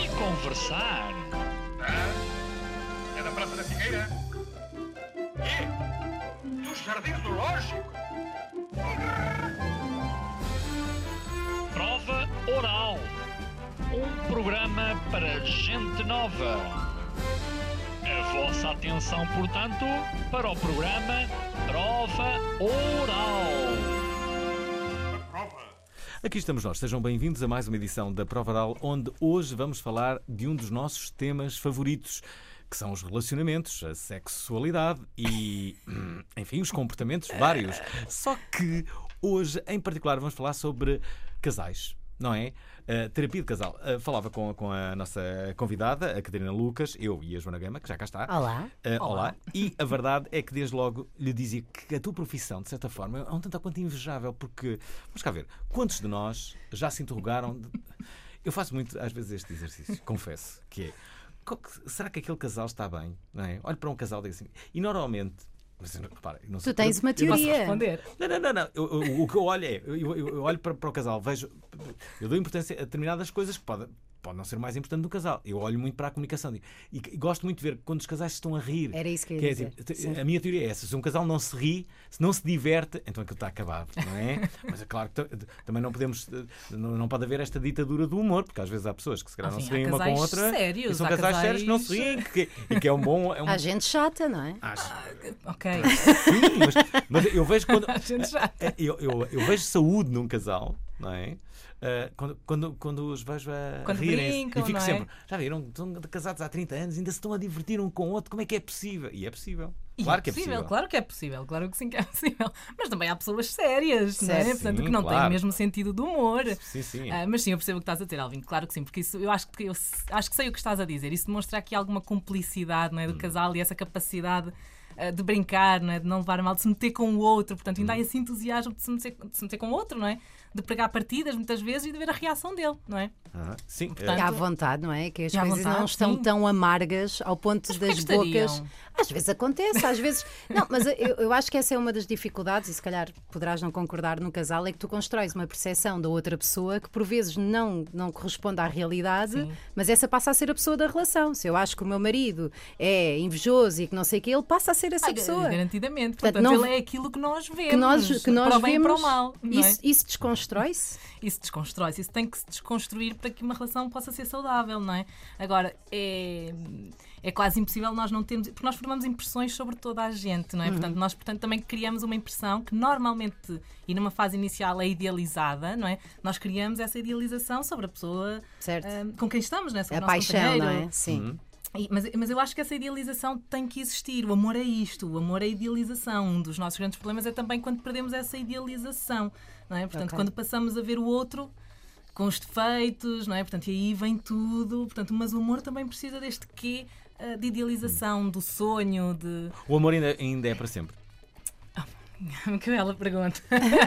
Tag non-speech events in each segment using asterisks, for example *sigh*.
e conversar. Ah, é da Praça da Figueira? E? Dos Jardins do Lógico? Prova Oral. Um programa para gente nova. A vossa atenção, portanto, para o programa Prova Oral. Aqui estamos nós, sejam bem-vindos a mais uma edição da Prova Oral, onde hoje vamos falar de um dos nossos temas favoritos, que são os relacionamentos, a sexualidade e, *clears throat* enfim, os comportamentos vários. Só que hoje, em particular, vamos falar sobre casais. Não é? Uh, terapia de casal. Uh, falava com, com a nossa convidada, a Catarina Lucas, eu e a Joana Gama, que já cá está. Olá. Uh, olá. E a verdade é que desde logo lhe dizia que a tua profissão, de certa forma, é um tanto quanto invejável, porque, vamos cá ver, quantos de nós já se interrogaram? de- Eu faço muito, às vezes, este exercício, confesso, que é, será que aquele casal está bem? Não é? Olho para um casal e digo assim, e normalmente, mas, repara, não sei- Tu tens uma teoria. responder. não, não, não, não. Eu- eu- o que eu olho é, eu, eu- olho para, para o casal, vejo, eu dou importância a determinadas coisas que pode, pode não ser mais importante do casal. Eu olho muito para a comunicação digo, e, e gosto muito de ver quando os casais estão a rir. Era isso que eu ia Quer dizer. a minha teoria é essa: se um casal não se ri, se não se diverte, então aquilo está acabado, não é? *laughs* Mas é claro que também não podemos, não, não pode haver esta ditadura do humor, porque às vezes há pessoas que se calhar não Enfim, se há riem uma com a casais outra. sérios, e são há casais sérios que não se casais- riem *laughs* que- e que é um bom. É um, Há gente chata, não é? Acho- Ok. Sim, mas, mas eu vejo quando. *laughs* A gente já. É, Eu, eu, eu vejo saúde num casal, não é? Ah, quando, quando, quando os vejo a Quando rirem brincam, e fico é? sempre, já viram, estão casados há 30 anos, ainda se estão a divertir um com o outro, como é que é possível? E é possível. Claro que é possível. Claro que é possível, claro que sim que é possível. Mas também há pessoas sérias, não é? Certo. Portanto, Sim, que não têm claro. o mesmo sentido do humor. Sim, sim. Ah, mas sim, eu percebo o que estás a dizer, Alvin. Claro que sim, porque isso eu acho que eu acho que sei o que estás a dizer. Isso demonstra aqui alguma cumplicidade não é, do Hum. casal e essa capacidade ah, de brincar, não é, de não levar mal, de se meter com o outro. Portanto, Hum. ainda há esse entusiasmo de se, meter, de se meter com o outro, não é? De pregar partidas muitas vezes e de ver a reação dele, não é? Ah, sim, Portanto, à vontade, não é? Que as coisas não vontade, estão sim. tão amargas ao ponto porquê das estariam? bocas. Às vezes acontece, às vezes. *laughs* Não, mas eu, eu acho que essa é uma das dificuldades, e se calhar poderás não concordar no casal, é que tu constróis uma percepção da outra pessoa que por vezes não, não corresponde à realidade, Sim. mas essa passa a ser a pessoa da relação. Se eu acho que o meu marido é invejoso e que não sei o que, ele passa a ser essa Ai, pessoa. Garantidamente. Portanto, Portanto, não- ele é aquilo que nós vemos. Que nós, que nós para o bem vemos, e para o mal. não é? isso, isso desconstrói-se. *laughs* isso desconstrói-se, isso tem que se desconstruir para que uma relação possa ser saudável, não é? Agora, é, é quase impossível nós não termos, porque nós formamos impressões sobre toda a gente, não é? Portanto, nós portanto, também criamos uma impressão que normalmente, e numa fase inicial é idealizada, não é? Nós criamos essa idealização sobre a pessoa Certo. ah, com quem estamos, não é? Sobre a paixão, não é? Sim. E- Mas, mas eu acho que essa idealização tem que existir. O amor é isto, o amor é idealização. Um dos nossos grandes problemas é também quando perdemos essa idealização. Não é? Portanto, Ok. quando passamos a ver o outro com os defeitos, não é? Portanto, e aí vem tudo. Portanto, mas o amor também precisa deste quê ah, de idealização, do sonho, de. O amor ainda, ainda é para sempre. *laughs* que bela pergunta.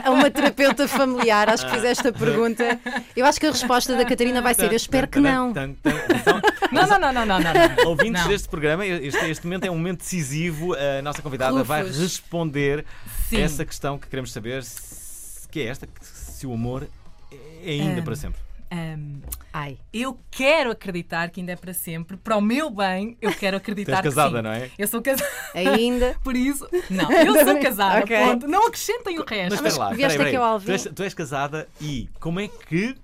A uma terapeuta familiar, acho que fizeste a pergunta. Eu acho que a resposta da Catarina vai ser: eu espero que não. Então, Não, não, não, não, não, não. Ouvintes Não. deste programa, este, este momento é um momento decisivo. A nossa convidada vai responder Sim. essa questão que queremos saber, se- que é esta, se o amor é ainda Ah. para sempre. Ahm, Ai, eu quero acreditar que ainda é para sempre. Para o meu bem, eu quero *laughs* acreditar que casada, não é? Eu sou casada. ainda. *laughs* Por isso, não, *laughs* eu sou casada, Ok. ponto. Não acrescentem o resto. Mas espera lá, vieste espera aí, aqui ao espera aí. Alvin. Tu, és, tu és casada e como é que.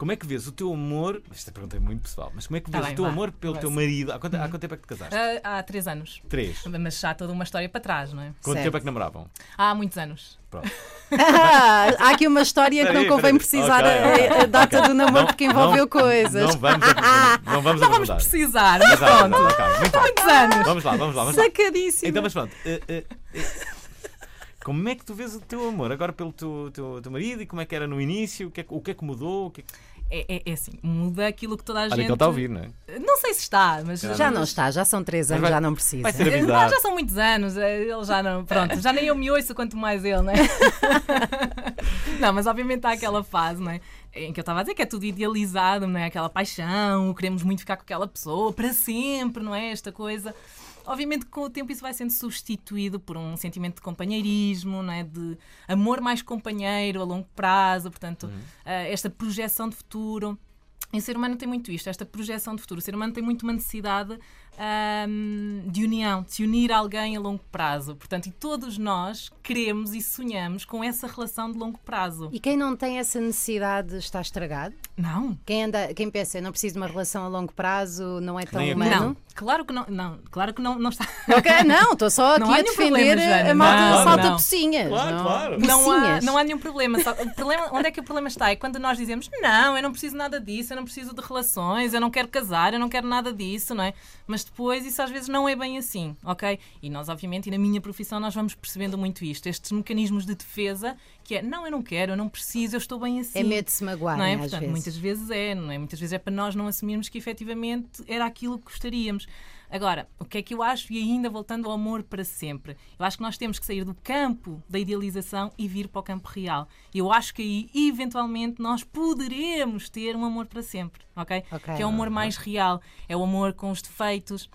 Como é que vês o teu amor? Esta pergunta é muito pessoal, mas como é que Tá vês bem, o teu vá. amor pelo teu marido? Há quanto, há quanto tempo é que te casaste? Ah, há três anos. Três. Mas já há toda uma história para trás, não é? Quanto Certo. tempo é que namoravam? Há muitos anos. Pronto. Ah, *laughs* há aqui uma história que não convém precisar Ok, a- a, data ok. do namoro Não- porque envolveu não- coisas. Não vamos aprofundar. Não vamos Não vamos precisar, mas pronto. não, ok, muito bem. Muitos anos. Vamos lá, vamos lá, vamos lá. Sacadíssimo. Então, mas pronto. eh, eh, como é que tu vês o teu amor agora pelo teu, teu, teu marido e como é que era no início? O que é, que- o que, é que mudou? O que é que- é, é- é assim, muda aquilo que toda a Olha gente. que ele está a ouvir, não é? Não sei se está, mas. Já não está, já são três anos, vai- já não precisa. Vai ser avisado. já são muitos anos, eh, ele já não. Pronto, já nem eu me ouço, quanto mais ele, não é? *laughs* *laughs* não, mas obviamente há aquela fase, não é? Em que eu estava a dizer que é tudo idealizado, não é? Aquela paixão, queremos muito ficar com aquela pessoa para sempre, não é? Esta coisa. Obviamente, que com o tempo, isso vai sendo substituído por um sentimento de companheirismo, não é? de amor mais companheiro a longo prazo, portanto, eh, esta projeção de futuro. E o ser humano tem muito isto, esta projeção de futuro. O ser humano tem muito uma necessidade ahm, de união, de se unir a alguém a longo prazo. Portanto, e todos nós queremos e sonhamos com essa relação de longo prazo. E quem não tem essa necessidade está estragado? Não. Quem, anda, quem pensa, eu não preciso de uma relação a longo prazo, não é tão Nem humano? Não, claro que não, não, claro que não, não está. Ok, não, estou só aqui Não há a nenhum defender problema, a malta Não, salta não. pocinhas. Claro, não, claro. Não há, não há nenhum problema. Só- o problema. Onde é que o problema está? É quando nós dizemos não, eu não preciso nada disso, eu não preciso de relações, eu não quero casar, eu não quero nada disso, não é? Mas depois isso às vezes não é bem assim, ok? E nós, obviamente, e na minha profissão, nós vamos percebendo muito isto. Estes mecanismos de defesa, que é não, eu não quero, eu não preciso, eu estou bem assim. É medo de se magoar, não é? às Portanto, vezes. muitas vezes é, não é? Muitas vezes é para nós não assumirmos que efetivamente era aquilo que gostaríamos. Agora, o que é que eu acho, e ainda voltando ao amor para sempre, eu acho que nós temos que sair do campo da idealização e vir para o campo real. Eu acho que aí, eventualmente, nós poderemos ter um amor para sempre, ok? Ok. Que é o amor mais real, é o amor com os defeitos,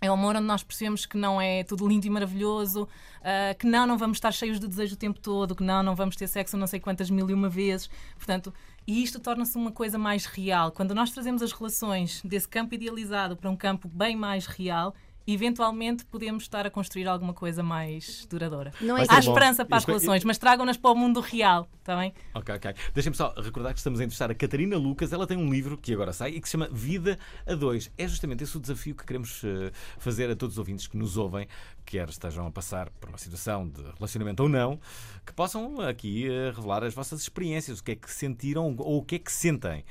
é o amor onde nós percebemos que não é tudo lindo e maravilhoso, ah, que não, não vamos estar cheios de desejo o tempo todo, que não, não vamos ter sexo não sei quantas mil e uma vezes. Portanto, e isto torna-se uma coisa mais real. Quando nós trazemos as relações desse campo idealizado para um campo bem mais real, eventualmente podemos estar a construir alguma coisa mais duradoura. Não é Há bom. esperança para as Isto- relações, mas tragam-nas para o mundo real, está bem? Ok, ok. Deixem-me só recordar que estamos a entrevistar a Catarina Lucas. Ela tem um livro que agora sai e que se chama Vida a Dois. É justamente esse o desafio que queremos eh, fazer a todos os ouvintes que nos ouvem, quer estejam a passar por uma situação de relacionamento ou não, que possam aqui eh, revelar as vossas experiências, o que é que sentiram ou o que é que sentem.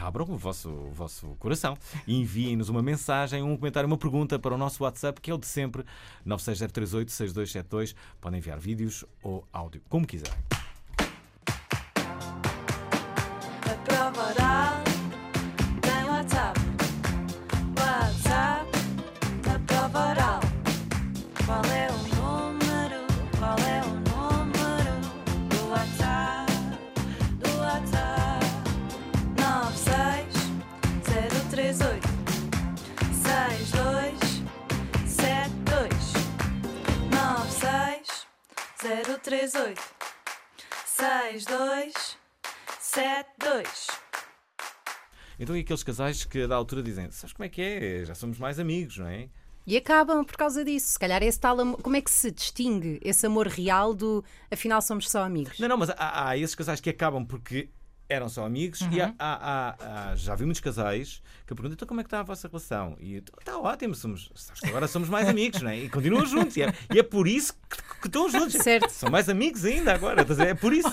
Abram o vosso, o vosso coração e enviem-nos uma mensagem, um comentário, uma pergunta para o nosso WhatsApp, que é o de sempre, 960386272. Podem enviar vídeos ou áudio, como quiserem. 96038 6272 Então, e aqueles casais que da altura dizem: Sabes como é que é? Já somos mais amigos, não é? E acabam por causa disso. Se calhar esse tal amor. Como é que se distingue esse amor real do afinal somos só amigos? Não, não, mas há, há esses casais que acabam porque eram só amigos e há, há- há- há- já vi muitos casais que perguntam: Então, como é que está a vossa relação? E eu, está ótimo, somos, sabes que agora somos mais amigos, não é? E continuam juntos. E é, e é por isso que, que estão juntos. Certo. São mais amigos ainda agora. É por isso.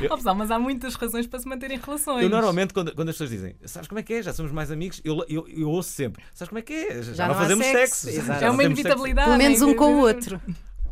Eu- pessoal, mas há muitas razões para se manterem relações. Eu normalmente, quando, quando as pessoas dizem, sabes como é que é? Já somos mais amigos, eu, eu, eu ouço sempre, sabes como é que é? Já, Já não, não fazemos sexo. sexo. Exato. já É uma temos sexo inevitabilidade. Pelo menos né? um com o outro.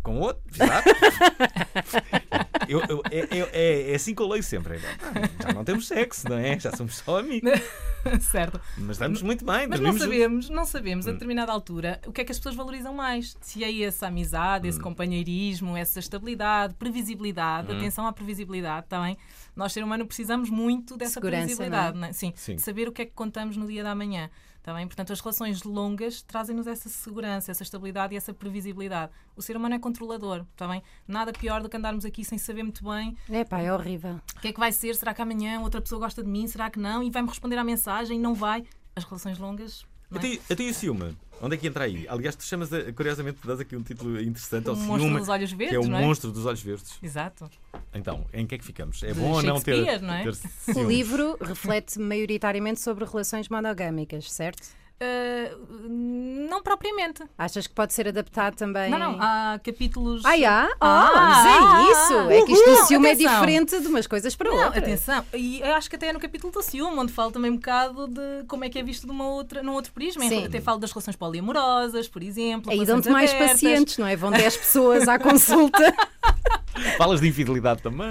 Com o outro, exato. *laughs* Eu- eu- é, é- é- é assim que eu leio sempre. É, "Ah, Já não temos sexo, não é? Já somos só amigos. *laughs* certo. Mas estamos muito bem. Mas não juntos. sabemos, não sabemos a determinada altura o que é que as pessoas valorizam mais. Se é essa amizade, esse companheirismo, essa estabilidade, previsibilidade, atenção à previsibilidade, também. Nós, ser humano, precisamos muito dessa Segurança, previsibilidade, é? Sim, Sim. de saber o que é que contamos no dia da manhã. Tá bem? Portanto, as relações longas trazem-nos essa segurança, essa estabilidade e essa previsibilidade. O ser humano é controlador, tá bem? Nada pior do que andarmos aqui sem saber muito bem É pá, é horrível. o que é que vai ser? Será que amanhã outra pessoa gosta de mim? Será que não? E vai-me responder à mensagem? Não vai? As relações longas. Não é? Até, até e o ciúme? Onde é que entra aí? Aliás, tu chamas, a- curiosamente, dás aqui um título interessante ao O monstro dos olhos que verdes, é o não é? monstro dos olhos verdes. Exato. Então, em que é que ficamos? É De bom ou não ter, não é? ter O livro reflete maioritariamente sobre relações monogâmicas, certo? Ah, não propriamente. Achas que pode ser adaptado também? Não, não, há capítulos. Ah, há? Ah, Ah, mas é ah, isso. ah, é que isto do ciúme é diferente de umas coisas para Não, outras. atenção, e eu acho que até é no capítulo do ciúme, onde falo também um bocado de como é que é visto de uma outra, num outro prisma. Sim. Até falo das relações poliamorosas, por exemplo. Aí dão-te mais abertas. pacientes, não é? Vão 10 *laughs* pessoas à consulta. *laughs* Falas de infidelidade também.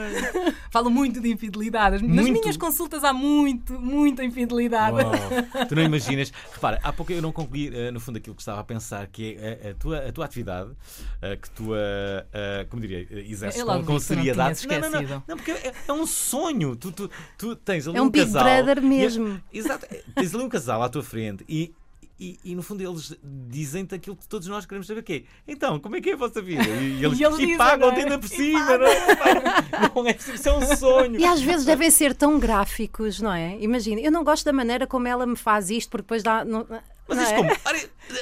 Falo muito de infidelidade. Nas Muito. minhas consultas há muito, muita infidelidade. Uau. Tu não imaginas. Repara, há pouco eu não concluí, eh, no fundo, aquilo que estava a pensar, que é a, a tua, a tua atividade, eh, que tu, eh, como diria, exerces com, com não seriedade. tinhas não, não, esquecido. não, porque é, é um sonho. Tu, tu, tu tens ali É um Big casal. Brother e- mesmo. exato. Tens ali um casal à tua frente e. E, e, no fundo eles dizem-te aquilo que todos nós queremos saber que é. Então, como é que é a vossa vida? E *laughs* eles, E eles dizem, pagam-te não é? ainda por E cima, não é? *laughs* Não é? Isso é um sonho. E às vezes devem ser tão gráficos, não é? Imagina, eu não gosto da maneira como ela me faz isto, porque depois dá. Não, Mas não isto é? como?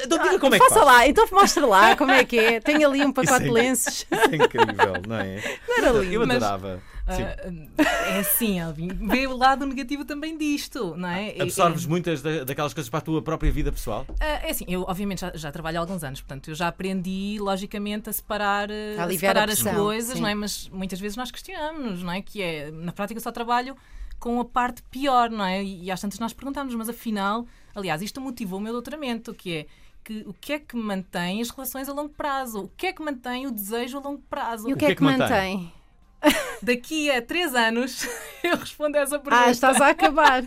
Então diga como é que Faça faz. lá, então mostra lá como é que é. Tenho ali um *laughs* pacote de é- lenços. Isso é incrível, não é? era lindo. Eu Mas- adorava. Sim. Ah, é assim, Alvin. Vê o lado negativo também disto, não é? É- Absorves é- muitas da- daquelas coisas para a tua própria vida pessoal? Ah, É assim, eu obviamente já, já trabalho há alguns anos, portanto eu já aprendi logicamente a separar, eh, A a separar a as coisas, sim. não é? Mas muitas vezes nós questionamos, não é? Que é, na prática só trabalho com a parte pior, não é? E, às tantas nós perguntamos, mas afinal, aliás, isto motivou o meu doutoramento, que é que o que é que mantém as relações a longo prazo? O que é que mantém o desejo a longo prazo? E o que é que mantém? Daqui a três anos *laughs* eu respondo a essa pergunta. Ah, estás a acabar.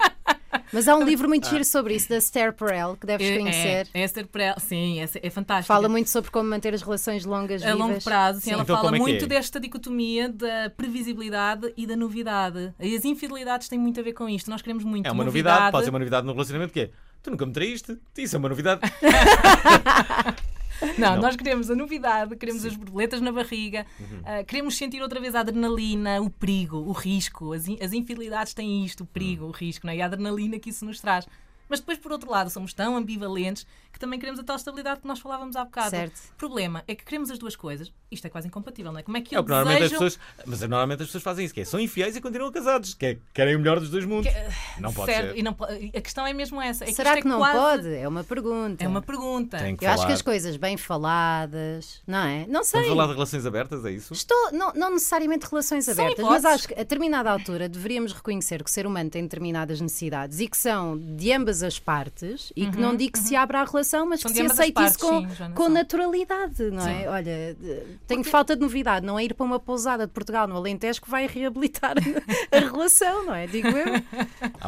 Mas há um *laughs* livro muito giro sobre isso, da Esther Perel, que deves É- conhecer. É, é Esther Perel, sim, é, é fantástico. Fala muito sobre como manter as relações longas a vivas. longo prazo, sim, ela Então, fala é muito é? desta dicotomia da previsibilidade e da novidade. E as infidelidades têm muito a ver com isto. Nós queremos muito É uma novidade, pode ser uma novidade no relacionamento que é. Tu nunca me traíste? Isso é uma novidade. *laughs* Não, Não. nós queremos a novidade, queremos as borboletas na barriga, Uhum. ah, queremos sentir outra vez a adrenalina, o perigo, o risco. As, in- as infidelidades têm isto, o perigo, Uhum. o risco, não é? e a adrenalina que isso nos traz. Mas depois, por outro lado, somos tão ambivalentes que também queremos a tal estabilidade que nós falávamos há bocado. Certo. O problema é que queremos as duas coisas. Isto é quase incompatível, não é? Como é que É eu o que normalmente as pessoas. Mas normalmente as pessoas fazem isso, que é, são infiéis e continuam casados, que é, querem o melhor dos dois mundos. Não pode Certo, ser. e não a questão é mesmo essa. É Será isto que é não quase- pode? É uma pergunta. É uma pergunta. Tem que Eu acho falar. que as coisas bem faladas, não é? Não sei. Vamos falar de relações abertas, é isso? Estou, não, não necessariamente relações abertas, mas acho que a determinada altura deveríamos reconhecer que o ser humano tem determinadas necessidades e que são de ambas as partes e que não digo que se abra a relação, mas São que se aceite isso com, sim, com naturalidade, não é? Olha, tenho falta de novidade, não é ir para uma pousada de Portugal no Alentejo que vai reabilitar *laughs* a, relação, não é? Digo eu.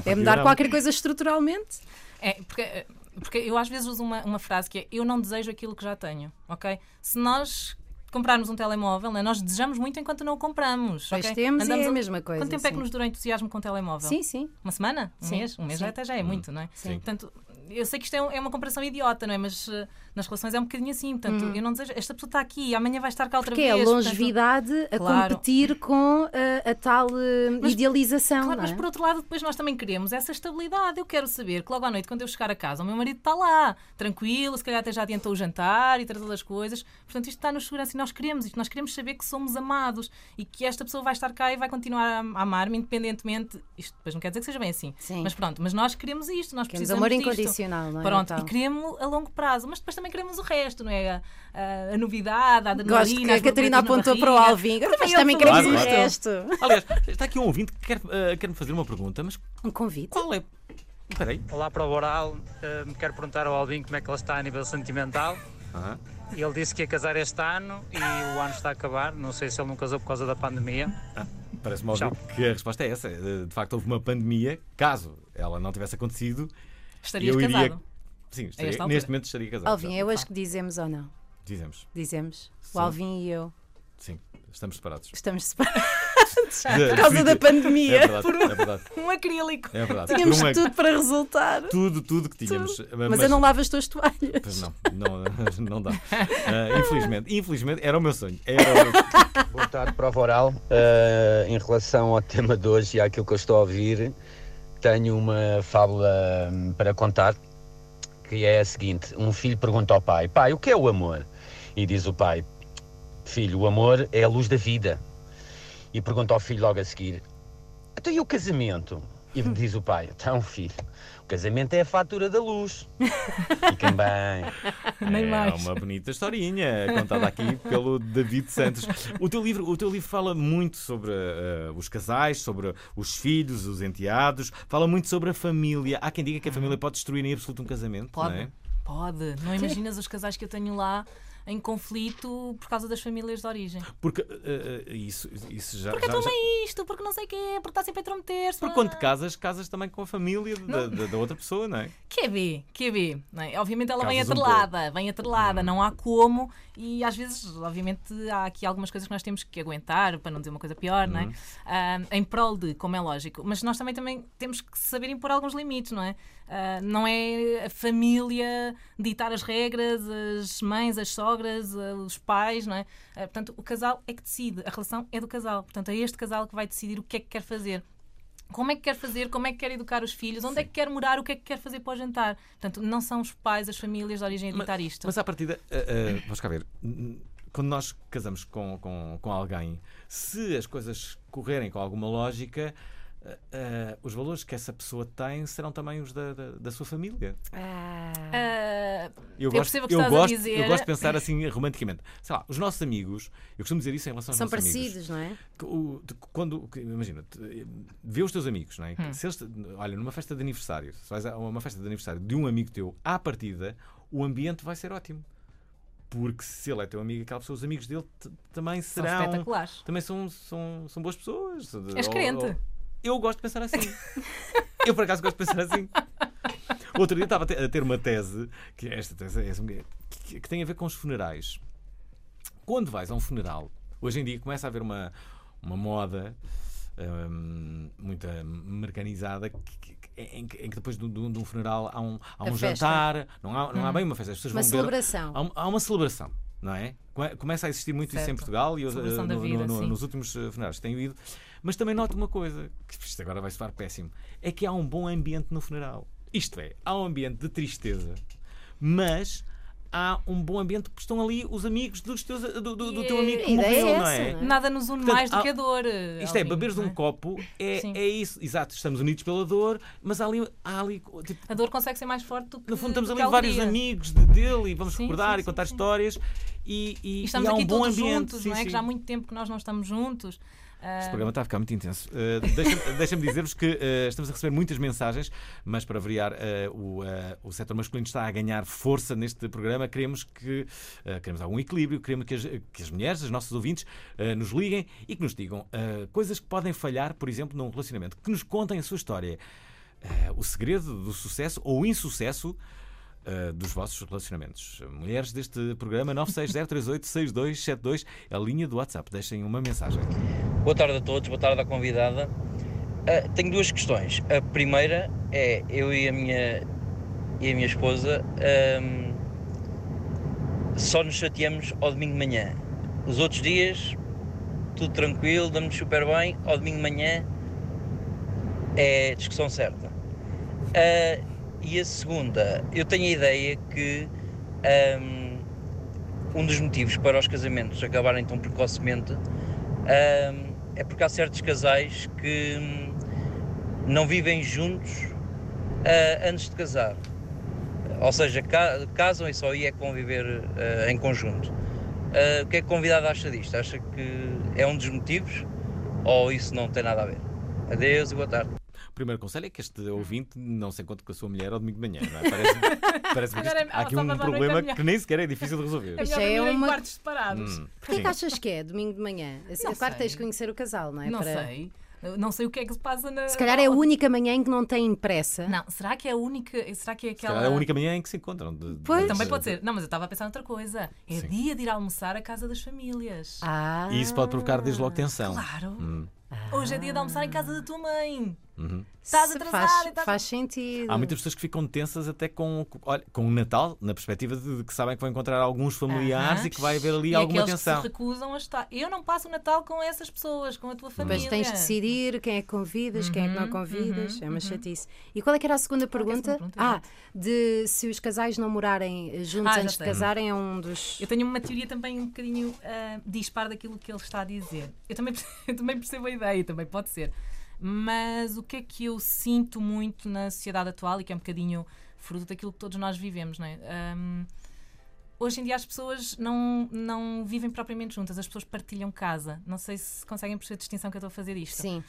É mudar qualquer coisa estruturalmente. É, porque, porque eu às vezes uso uma, uma frase que é eu não desejo aquilo que já tenho, ok? Se nós comprarmos um telemóvel, né, nós desejamos muito enquanto não o compramos. Pois ok? temos e é a mesma coisa, Quanto tempo é sim. que nos dura entusiasmo com o telemóvel? Sim, sim. Uma semana? Um Sim, mês? Um mês sim. até já é muito, não é? Sim. Portanto, eu sei que isto é, um- é uma comparação idiota, não é? Mas eh, nas relações é um bocadinho assim. Portanto, eu não desejo. Esta pessoa está aqui, amanhã vai estar cá outra Porque é a vez. portanto- longevidade a Claro. competir com eh, a tal eh, Mas- idealização. Claro, não mas é? por outro lado, depois nós também queremos essa estabilidade. Eu quero saber que logo à noite, quando eu chegar a casa, o meu marido está lá, tranquilo, se calhar até já adiantou o jantar e tratou das coisas. Portanto, isto está-nos segurança e nós queremos isto. Nós queremos saber que somos amados e que esta pessoa vai estar cá e vai continuar a a amar-me independentemente. Isto depois não quer dizer que seja bem assim. Sim. Mas pronto, mas nós queremos isto, nós Queremos precisamos amor disto. Não é? Pronto, Então. e queremos a longo prazo, mas depois também queremos o resto, não é? A, a- a novidade, a adrenalina. Gosto que a Catarina apontou para o. Alvin. Mas também queremos o Claro, resto. Aliás, está aqui um ouvinte que quer, eh, quer me fazer uma pergunta, mas Um convite. qual é? Espera aí. Olá para o Oral, Eh, quero perguntar ao Alvin como é que ele está a nível sentimental. Aham. Ele disse que ia casar este ano e o ano está a acabar. Não sei se ele não casou por causa da pandemia. Parece-me óbvio Tchau. que a resposta é essa. De de facto, houve uma pandemia. Caso ela não tivesse acontecido, Estarias eu iria. casado. Sim, estaria- neste momento estaria casado. Alvin, é hoje que dizemos ou não? Dizemos. Dizemos. Sim. O Alvin e eu Sim, estamos separados. estamos separados *laughs* Por causa da pandemia. É verdade, é verdade. Um acrílico. É verdade. Tínhamos Por uma- tudo para resultar. tudo, tudo que tínhamos. Mas, eu não lavo as tuas toalhas. Pois não, não, *laughs* não dá. Ah, infelizmente, infelizmente, era o meu sonho. Era o meu... Boa tarde, prova oral. Uh, em relação ao tema de hoje e àquilo que eu estou a ouvir, tenho uma fábula hum, para contar, que é a seguinte: um filho pergunta ao pai, pai, o que é o amor? E diz o pai, filho, o amor é a luz da vida. E pergunta ao filho logo a seguir, então e o casamento? E diz o pai: Então, filho, o casamento é a fatura da luz. *laughs* Fiquem bem. Nem é mais. uma bonita historinha contada aqui pelo David Santos. O teu livro, o teu livro fala muito sobre eh, os casais, sobre os filhos, os enteados, fala muito sobre a família. Há quem diga que a família pode destruir em absoluto um casamento. Pode, Não é? pode. Não imaginas os casais que eu tenho lá em conflito por causa das famílias de origem. Porque eh, isso, isso já. Porque já- tu já- isto, porque não sei o quê, porque está sempre a intrometer-se. Porque quando casas, casas também com a família da, da- da outra pessoa, não é? QB, QB. Não é? Obviamente ela vem Casas um atrelada, vem atrelada, não há como. E às vezes, obviamente, há aqui algumas coisas que nós temos que aguentar, para não dizer uma coisa pior, não é? Ah, em prol de, como é lógico. Mas nós também, também temos que saber impor alguns limites, não é? Ah, não é a família ditar as regras, as mães, as sogras, ah, os pais, não é? Ah, portanto, o casal é que decide, a relação é do casal. Portanto, é este casal que vai decidir o que é que quer fazer. Como é que quer fazer, como é que quer educar os filhos, onde é que quer morar, o que é que quer fazer para o jantar. Portanto, não são os pais, as famílias de origem a ditar isto. Mas à partida, uh, uh, vamos cá ver, quando nós casamos com, com, com alguém, se as coisas correrem com alguma lógica, uh, uh, os valores que essa pessoa tem serão também os da, da, da sua família. Ah, Eu, Eu gosto, eu, estás a gosto, dizer. eu gosto de pensar assim romanticamente. Sei lá, os nossos amigos, eu costumo dizer isso em relação aos São nossos amigos. parecidos, não é? Quando imagina vê os teus amigos não é? Hum. se eles olha numa festa de aniversário se vais a uma festa de aniversário de um amigo teu à partida o ambiente vai ser ótimo porque se ele é teu amigo aquela pessoa os amigos dele também são serão espetaculares. também são, são, são boas pessoas És Ou- crente? ou- eu gosto de pensar assim eu por acaso gosto de pensar assim outro dia estava a te- a ter uma tese que esta tese é que, que tem a ver com os funerais quando vais a um funeral, hoje em dia começa a haver uma, uma moda hum, muito americanizada que- que- em, que, em que depois de, um- de um funeral há um, há um jantar, não há, não há bem uma festa, as pessoas Uma vão ver. celebração. Há, um- há uma celebração, não é? Come- Começa a existir muito isso em Certo. Portugal e eu, eh, no- vida, no- no- nos últimos eh, funerais tenho ido. Mas também noto uma coisa, que isto agora vai soar péssimo, é que há um bom ambiente no funeral. Isto é, há um ambiente de tristeza, mas há um bom ambiente porque estão ali os amigos dos teus, do, do- do teu amigo a que ideia morreu, é não é? não é? Nada nos une Portanto, mais do há- que a dor. Isto é, beberes não um copo é, Sim. é isso, exato, estamos unidos pela dor, mas há ali, há ali tipo, A dor consegue ser mais forte do que no fundo estamos ali vários amigos de- dele e vamos Sim, recordar sim, e contar histórias e, e, E estamos e há aqui um bom todos ambiente. juntos, sim, não é? sim. Que já há muito tempo que nós não estamos juntos. Este Ah, programa está a ficar muito intenso. Uh, Deixa-me *laughs* deixa-me dizer-vos que uh, estamos a receber muitas mensagens, mas para variar, uh, o, o setor masculino está a ganhar força neste programa. Queremos que queremos algum equilíbrio, queremos que as, que as mulheres, os nossos ouvintes, nos liguem e que nos digam coisas que podem falhar, por exemplo, num relacionamento, que nos contem a sua história, o segredo do sucesso ou insucesso. dos vossos relacionamentos. Mulheres deste programa *laughs* 960386272 é a linha do WhatsApp. Deixem uma mensagem. Boa tarde a todos, boa tarde à convidada. Ah, tenho duas questões. A primeira é eu e a minha, e a minha esposa ahm, só nos chateamos ao domingo de manhã. Os outros dias, tudo tranquilo, damos super bem. Ao domingo de manhã é discussão certa. Ah, e a segunda, eu tenho a ideia que ahm, um dos motivos para os casamentos acabarem tão precocemente ahm, é porque há certos casais que hum, não vivem juntos ah, antes de casar. Ou seja, ca- casam e só aí é conviver ah, em conjunto. Ah, o que é que a convidada acha disto? Acha que é um dos motivos ou isso não tem nada a ver? Adeus e boa tarde. O primeiro conselho é que este ouvinte não se encontre com a sua mulher ao domingo de manhã. Não é? Parece-me *laughs* parece que Agora é- há aqui um problema que nem sequer é difícil de resolver. *laughs* É Isto é dormir em uma- quartos separados. Hum, Porquê que achas que é domingo de manhã? Assim, Não claro que tens de conhecer o casal, não é? Não Para- sei. Não sei o que é que se passa na. Se calhar é a única manhã em que não tem pressa. Não, será que é a única. Será que é Se aquela. calhar é a única manhã em que se encontram. de- Pois. Também pode ser. Não, mas eu estava a pensar noutra coisa. É Sim. dia de ir almoçar à casa das famílias. Ah, E isso pode provocar desde logo tensão. Claro. Hum, Hoje é dia de almoçar em casa da tua mãe. Uhum. Estás faz, estás- faz sentido. Há muitas pessoas que ficam tensas até com, com- olha, com o Natal, na perspectiva de, de que sabem que vão encontrar alguns familiares Aham. e que vai haver ali e alguma tensão. que se recusam a estar. Eu não passo o Natal com essas pessoas, com a tua família. Depois tens de decidir quem é que convidas, quem é que não Uhum, convidas. uhum, é uma uhum. chatice. E qual é que era a segunda é é a pergunta? segunda pergunta? Ah, de se os casais não morarem juntos Ah, antes de casarem é um dos. Eu tenho uma teoria também um bocadinho ah, dispar daquilo que ele está a dizer. Eu também, eu *laughs* também percebo a ideia, também pode ser. Mas o que é que eu sinto muito na sociedade atual e que é um bocadinho fruto daquilo que todos nós vivemos, não é? Ahm, hoje em dia as pessoas não, não vivem propriamente juntas, as pessoas partilham casa. Não sei se conseguem perceber a distinção que eu estou a fazer disto. Sim.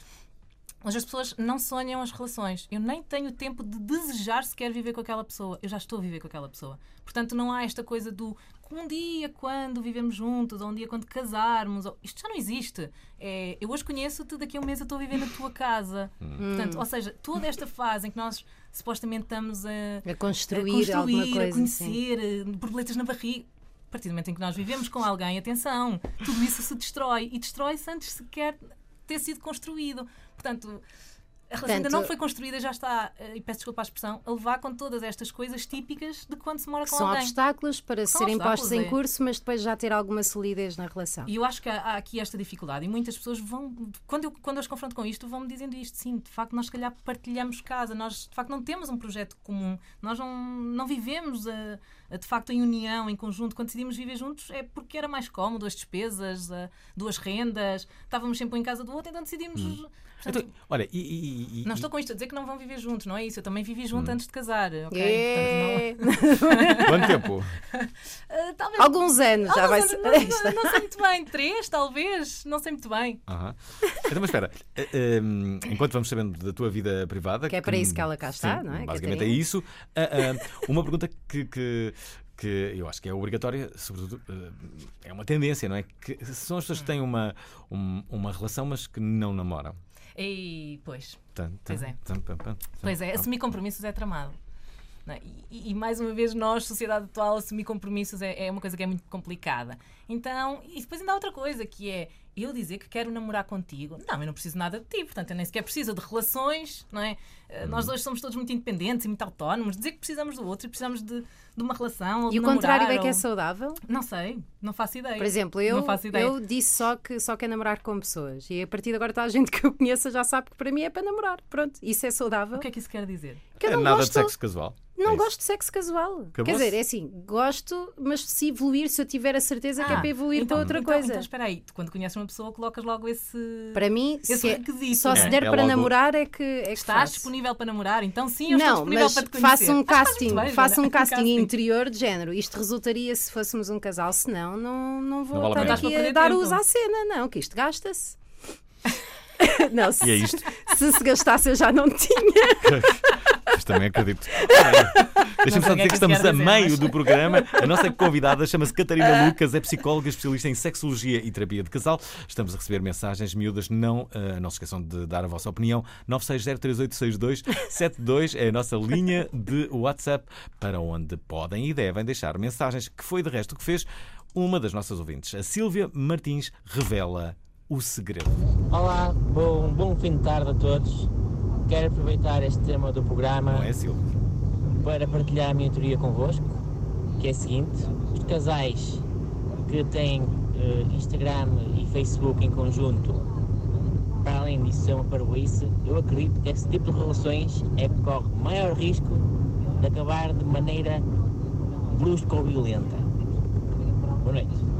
Hoje as pessoas não sonham as relações. Eu nem tenho tempo de desejar sequer viver com aquela pessoa. Eu já estou a viver com aquela pessoa. Portanto, não há esta coisa do um dia quando vivemos juntos, ou um dia quando casarmos. Ou... Isto já não existe. É, eu hoje conheço-te, daqui a um mês eu estou a viver na tua casa. Portanto, ou seja, toda esta fase em que nós supostamente estamos a, A construir, a, construir, alguma a coisa. sim. conhecer, eh, borboletas na barriga. A partir do momento em que nós vivemos com alguém, atenção, tudo isso se destrói e destrói-se antes sequer ter sido construído. Portanto, a relação ainda não foi construída, já está, eh, e peço desculpa a expressão, a levar com todas estas coisas típicas de quando se mora com são alguém. obstáculos para São serem postos obstáculos, em é. curso, mas depois já ter alguma solidez na relação. E eu acho que há, há aqui esta dificuldade e muitas pessoas vão, quando eu, quando eu as confronto com isto, vão-me dizendo isto. Sim, de facto, nós se calhar partilhamos casa, nós de facto não temos um projeto comum, nós não, não vivemos a, a, de facto em união, em conjunto. Quando decidimos viver juntos é porque era mais cómodo, as despesas, a- duas rendas, estávamos sempre um em casa do outro, então decidimos. Portanto, Então, olha, e. e- e- não estou com isto a dizer que não vão viver juntos, não é isso? Eu também vivi junto antes de casar, ok? É. Portanto, Quanto tempo? não- *laughs* Ah, talvez Alguns anos já vai Alguns ser. anos, não, não, não sei muito bem. Três, talvez. Não sei muito bem. Aham. Então, mas espera, eh, enquanto vamos sabendo da tua vida privada. Que é para isso que ela cá está, sim, não é, Basicamente é Catarina? isso. Ah, ah, uma pergunta que, que, que eu acho que é obrigatória, sobretudo, eh, é uma tendência, não é? Que são as pessoas que têm uma, um- uma relação, mas que não namoram. E, pois, Tan, tan, Pois é. tan, pois é, assumir compromissos é tramado. é? E, e, mais uma vez, nós, sociedade atual, assumir compromissos é, é uma coisa que é muito complicada. Então, e depois ainda há outra coisa que é eu dizer que quero namorar contigo. Não, eu não preciso nada de ti, portanto, eu nem sequer preciso de relações, não é? Uhum. Nós dois somos todos muito independentes e muito autónomos. Dizer que precisamos do outro e precisamos de, de uma relação. Ou E de o contrário namorar, é que é ou- saudável? Não sei, não faço ideia. Por exemplo, eu, eu disse só que só quer namorar com pessoas. E a partir de agora toda a gente que eu conheça já sabe que para mim é para namorar. Pronto, isso é saudável. O que é que isso quer dizer? Que eu É não nada gosto, de sexo casual. Não É gosto de sexo casual. Quer dizer, é assim, gosto, mas se evoluir, se eu tiver a certeza que é Ah, para evoluir então- para outra então- coisa. Então espera aí, quando conheces uma pessoa colocas logo esse. Para mim, esse se é- requisito. só se É, der é para logo- namorar é que, é que Estás faço. disponível para namorar? Então sim, eu estou Não, disponível mas para te conhecer. faça um Ah, faz casting, bem, faça um casting interior de género. Isto resultaria se fôssemos um casal, senão não, não vou Não vale estar aqui a dar uso à cena, não, que isto gasta-se. *laughs* não, se, E é isto. se se gastasse eu já não tinha. *laughs* Mas também acredito. Deixa-me só que dizer é que que estamos a dizer, meio mas- do programa. A nossa convidada chama-se Catarina Lucas, é psicóloga especialista em sexologia e terapia de casal. Estamos a receber mensagens miúdas. Não, ah, não se esqueçam de dar a vossa opinião. 960386272 é a nossa linha de WhatsApp para onde podem e devem deixar mensagens, que foi de resto o que fez uma das nossas ouvintes. A Sílvia Martins revela o segredo. Olá, bom, bom fim de tarde a todos. Quero aproveitar este tema do programa é, para partilhar a minha teoria convosco, que é a seguinte: os casais que têm eh, Instagram e Facebook em conjunto, para além disso ser uma parvoíce, eu acredito que esse tipo de relações é que corre maior risco de acabar de maneira brusca ou violenta. Boa noite.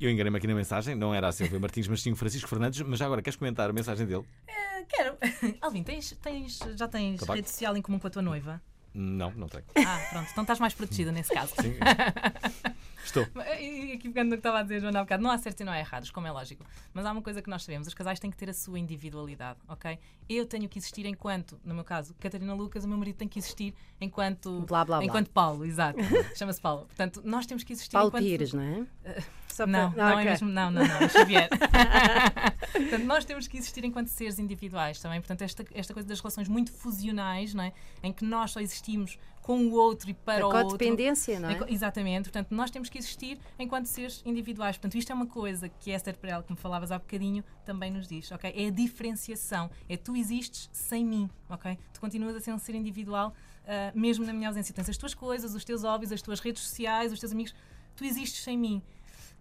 Eu enganei-me aqui na mensagem, não era a Silvia Martins, mas sim o Francisco Fernandes. Mas já agora, queres comentar a mensagem dele? Eh, Quero. *laughs* Alvin, tens, tens, já tens Tabaco? rede social em comum com a tua noiva? Não, não tenho. Ah, pronto, então estás mais protegida nesse caso. Sim. *laughs* Estou. E aqui pegando no que estava a dizer, Joana, há bocado, não há certo e não há errados, como é lógico. Mas há uma coisa que nós sabemos: os casais têm que ter a sua individualidade, ok? Eu tenho que existir enquanto, no meu caso, Catarina Lucas, o meu marido tem que existir enquanto. Blá, blá, blá. Enquanto Paulo, exato. Chama-se Paulo. Portanto, nós temos que existir Paulo enquanto. Pires, não é? Só Não, para- não Ah, é ok. mesmo. Não, não, não, é Xavier. *laughs* Portanto, nós temos que existir enquanto seres individuais também. Portanto, esta, esta coisa das relações muito fusionais, não é? Em que nós só existimos com o outro e para A o outro. codependência, não é? Co- Exatamente. Portanto, nós temos que existir enquanto seres individuais. Portanto, isto é uma coisa que a Esther Perel, que me falavas há bocadinho, também nos diz, ok? É a diferenciação. É tu existes sem mim, ok? Tu continuas a ser um ser individual, ah, mesmo na minha ausência. Tens as tuas coisas, os teus hobbies, as tuas redes sociais, os teus amigos. Tu existes sem mim.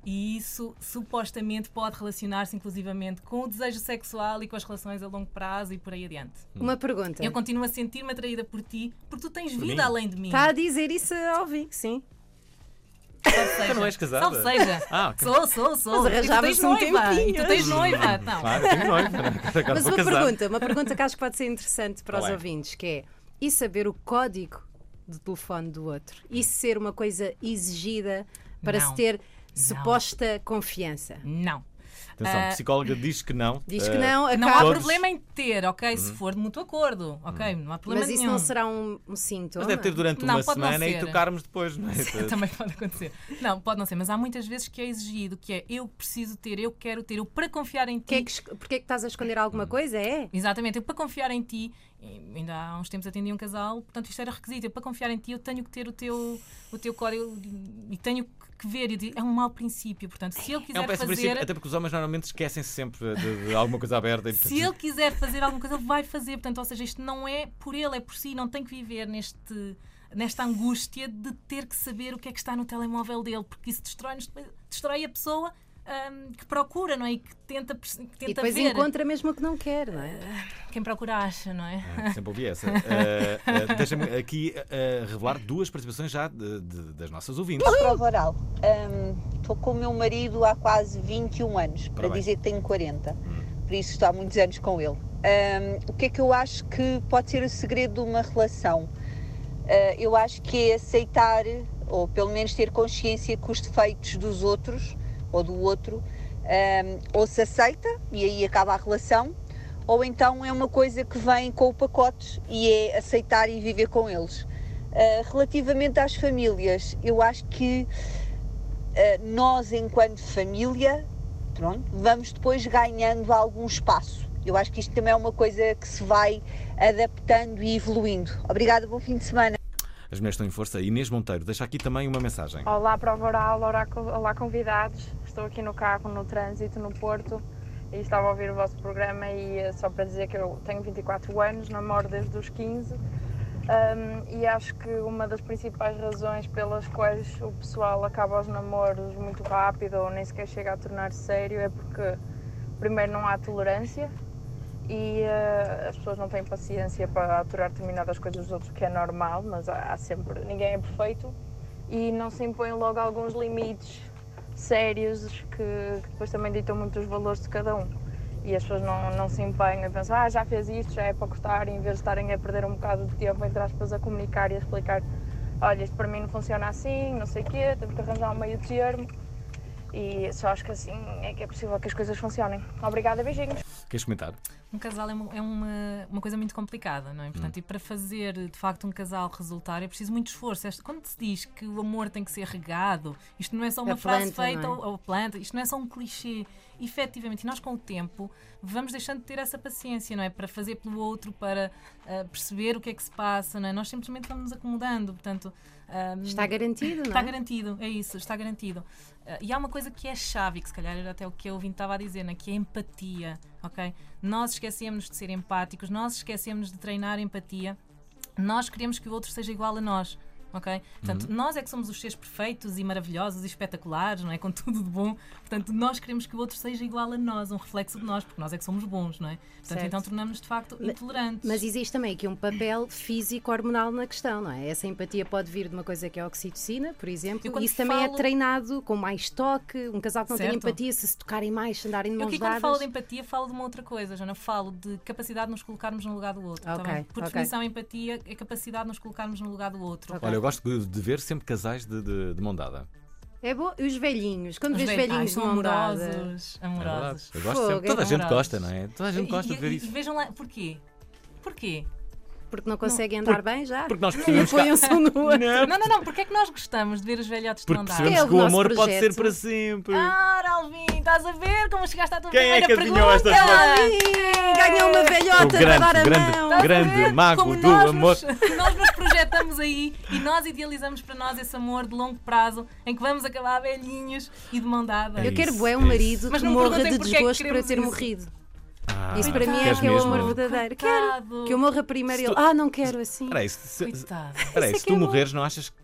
E isso supostamente pode relacionar-se inclusivamente com o desejo sexual e com as relações a longo prazo e por aí adiante. Uma pergunta. Eu continuo a sentir-me atraída por ti porque tu tens Por vida mim? além de mim. Está a dizer isso ao vivo, sim. Salve seja. *laughs* Tu não és casada? Salve seja. Ah, ok. Sou, sou, sou. Mas arranjava-se um. E tu tempinho. tens noiva. Não. Claro, tenho noiva. Agora Mas uma casar. pergunta, uma pergunta que acho que pode ser interessante para Qual os é? ouvintes, que é e saber o código do telefone do outro? Isso ser uma coisa exigida para Não. se ter suposta confiança? Não. Atenção, Ah, a psicóloga diz que não. Diz que Eh, não, Não acaba- há Todos- problema em ter, ok? Se for de mútuo acordo, ok? Não há problema Mas isso nenhum. não será um, um sintoma? Mas deve ter durante Não, uma não semana e tocarmos depois, não é? *laughs* Também pode acontecer. Não, pode não ser, mas há muitas vezes que é exigido, que é eu preciso ter, eu quero ter, eu para confiar em ti. Que é que Porquê é que estás a esconder alguma coisa? É? Exatamente, eu para confiar em ti, ainda há uns tempos atendi um casal, portanto isto era requisito, eu para confiar em ti eu tenho que ter o teu, o teu código e tenho que ver, digo, é um mau princípio, portanto se ele É um quiser fazer... princípio, até porque os homens normalmente esquecem-se sempre de, de alguma coisa aberta. E, Se ele quiser fazer alguma coisa, ele vai fazer. Portanto, ou seja, isto não é por ele, é por si. Não tem que viver neste, nesta angústia de ter que saber o que é que está no telemóvel dele, porque isso destrói-nos, destrói a pessoa hum, que procura, não é? E que tenta, que tenta E depois ver. encontra mesmo o que não quer, não é? Quem procura acha, não é? Ah, Sempre ouvi essa. Eh, eh, Deixa-me aqui eh, revelar duas participações já de- de- das nossas ouvintes. Prova oral. Estou com o meu marido há quase 21 anos, para Parabéns. dizer que tenho 40. Por isso estou há muitos anos com ele. Ahm, o que é que eu acho que pode ser o segredo de uma relação? Ah, eu acho que é aceitar, ou pelo menos ter consciência que os defeitos dos outros, ou do outro, ahm, ou se aceita e aí acaba a relação, ou então é uma coisa que vem com o pacote e é aceitar e viver com eles. Ah, relativamente às famílias, eu acho que ah, nós, enquanto família, pronto, vamos depois ganhando algum espaço. Eu acho que isto também é uma coisa que se vai adaptando e evoluindo. Obrigada, bom fim de semana. As mulheres estão em força. Inês Monteiro, deixa aqui também uma mensagem. Olá, prova oral, olá convidados. Estou aqui no carro, no trânsito, no Porto e estava a ouvir o vosso programa e eh, só para dizer que eu tenho 24 anos, namoro desde os 15 um, e acho que uma das principais razões pelas quais o pessoal acaba os namoros muito rápido ou nem sequer chega a tornar-se sério é porque primeiro não há tolerância e eh, as pessoas não têm paciência para aturar determinadas coisas dos outros, que é normal, mas há, há sempre, ninguém é perfeito e não se impõem logo alguns limites sérios que, que depois também ditam muito os valores de cada um. E as pessoas não, não se empenham a pensar, ah, já fez isto, já é para gostar, em vez de estarem a perder um bocado de tempo, entre aspas, a comunicar e a explicar, olha, isto para mim não funciona assim, não sei o quê, temos que arranjar um meio termo. E só acho que assim é que é possível que as coisas funcionem. Obrigada, beijinhos. Queres comentar? Um casal é, uma, é uma, uma coisa muito complicada, não é? Portanto, e para fazer de facto um casal resultar é preciso muito esforço. Quando se diz que o amor tem que ser regado, isto não é só uma A frase planta, feita não é? ou, ou planta, isto não é só um clichê. Efetivamente, e nós com o tempo vamos deixando de ter essa paciência, não é? Para fazer pelo outro, para ah, perceber o que é que se passa, não é? Nós simplesmente vamos nos acomodando, portanto. Ah, Está garantido, não Está é? garantido, é isso, está garantido. Ah, e há uma coisa que é chave, que se calhar era até o que eu ouvinte estava a dizer, né, que é a empatia, ok? Nós esquecemos de ser empáticos, nós esquecemos de treinar empatia, nós queremos que o outro seja igual a nós. Ok? Portanto, Uhum. nós é que somos os seres perfeitos e maravilhosos e espetaculares, não é? Com tudo de bom. Portanto, nós queremos que o outro seja igual a nós, um reflexo de nós, porque nós é que somos bons, não é? Portanto, Certo. então tornamos-nos de facto intolerantes. Mas existe também aqui um papel físico hormonal na questão, não é? Essa empatia pode vir de uma coisa que é a oxitocina, por exemplo, Eu e isso também é falo- treinado com mais toque. Um casal que não tem Certo. empatia, se se tocarem mais, se andarem de Eu mãos aqui quando falo de empatia falo de uma outra coisa, já não falo de capacidade de nos colocarmos no lugar do outro. tá Ok, bem? Por ok. definição, empatia é capacidade de nos colocarmos no lugar do outro. Olha, eu gosto de, de ver sempre casais de, de, de mão dada. É bom. E os velhinhos? Quando Os vês velhinhos são dada. amorosos, É amorosos. Eu gosto Fogo, sempre. Toda a é gente amorosos. gosta, não é? Toda a gente gosta e, de ver e- isso. E vejam lá, porquê? Porquê? Porque não conseguem andar bem já? Porque nós E percebemos que há- apoiam-se um no outro. Não, Não, não, não, porque é que nós gostamos de ver os velhotes de porque mão dada? percebemos É o que o nosso amor pode projeto. ser para sempre. Ah, Alvin, estás a ver como chegaste à tua Quem é primeira que adivinhou pergunta? esta Ih, Ganhou uma o velhota para grande, dar a grande, mão. Grande mago Como do nós amor. Nos, nós nos projetamos aí e nós idealizamos para nós esse amor de longo prazo em que vamos acabar velhinhos e de mão dada. É Eu quero isso, bué um é marido isso. Mas que morra de porque é que desgosto por ter isso. morrido. Ah, Isso para mim é que é o amor verdadeiro. Quero Coitado. que eu morra primeiro e ele. Ah, não quero assim. Espera aí, se, se, Coitado. espera aí, Isso é se que é tu bom. morreres, não achas que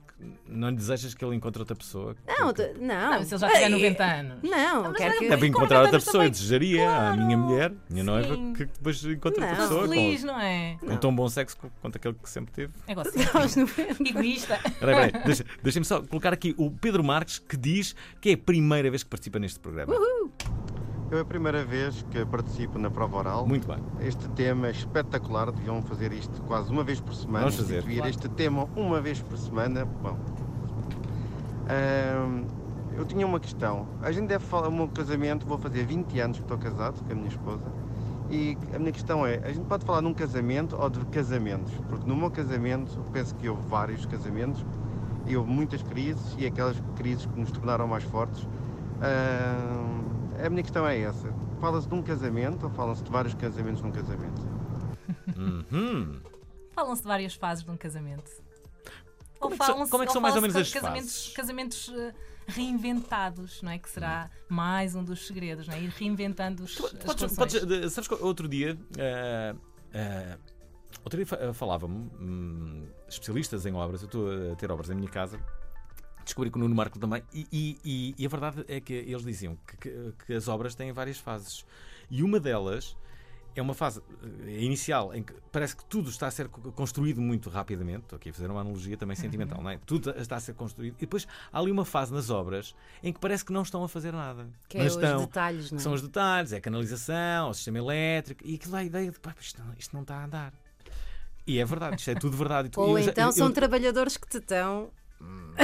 não lhe desejas que ele encontre outra pessoa? Não, não. Não, se ele já tiver Ei, 90 anos. Não, quero que. Deve encontrar 90 outra pessoa. Eu também. desejaria à minha mulher, minha Sim. noiva, que depois encontre outra Não. pessoa. Feliz, com, não é? com tão bom sexo co- quanto aquele que sempre teve. É egocêntrico. Egoísta. Peraí, peraí, deixa- deixa-me só colocar aqui o Pedro Marques que diz que é a primeira vez que participa neste programa. Eu é a primeira vez que participo na prova oral. Muito bem. Este tema é espetacular, deviam fazer isto quase uma vez por semana. Vamos fazer. Instituir Claro. este tema uma vez por semana. Bom. Eu tinha uma questão. A gente deve falar, o meu casamento, vou fazer 20 anos que estou casado com a minha esposa. E a minha questão é, a gente pode falar num casamento ou de casamentos? Porque no meu casamento, eu penso que houve vários casamentos e houve muitas crises e aquelas crises que nos tornaram mais fortes. A minha questão é essa. Fala-se de um casamento ou falam-se de vários casamentos num casamento? Uhum. Falam-se de várias fases de um casamento. Como é que são- falam-se- como é que são mais ou menos de as casamentos, fases? casamentos eh, reinventados, não é? Que será mais um dos segredos, não é? Ir reinventando os, as Podes, podes- de- sabes que outro dia. ah, ah, outro dia fa- falavam-me hum, especialistas em obras. Eu estou a ter obras na minha casa. Descobri que o Nuno Marco também. E, e- e- a verdade é que eles diziam que, que- que as obras têm várias fases. E uma delas é uma fase eh, inicial em que parece que tudo está a ser co- construído muito rapidamente. Estou aqui a fazer uma analogia também sentimental, não é? Tudo está a ser construído. E depois há ali uma fase nas obras em que parece que não estão a fazer nada. Que é Mas os estão, detalhes, não é? São os detalhes, é a canalização, o sistema elétrico e aquilo dá a ideia de pá, isto, não, isto não está a andar. E é verdade, isto é tudo verdade. Ou eu então eu- são eu- trabalhadores que te estão. *laughs*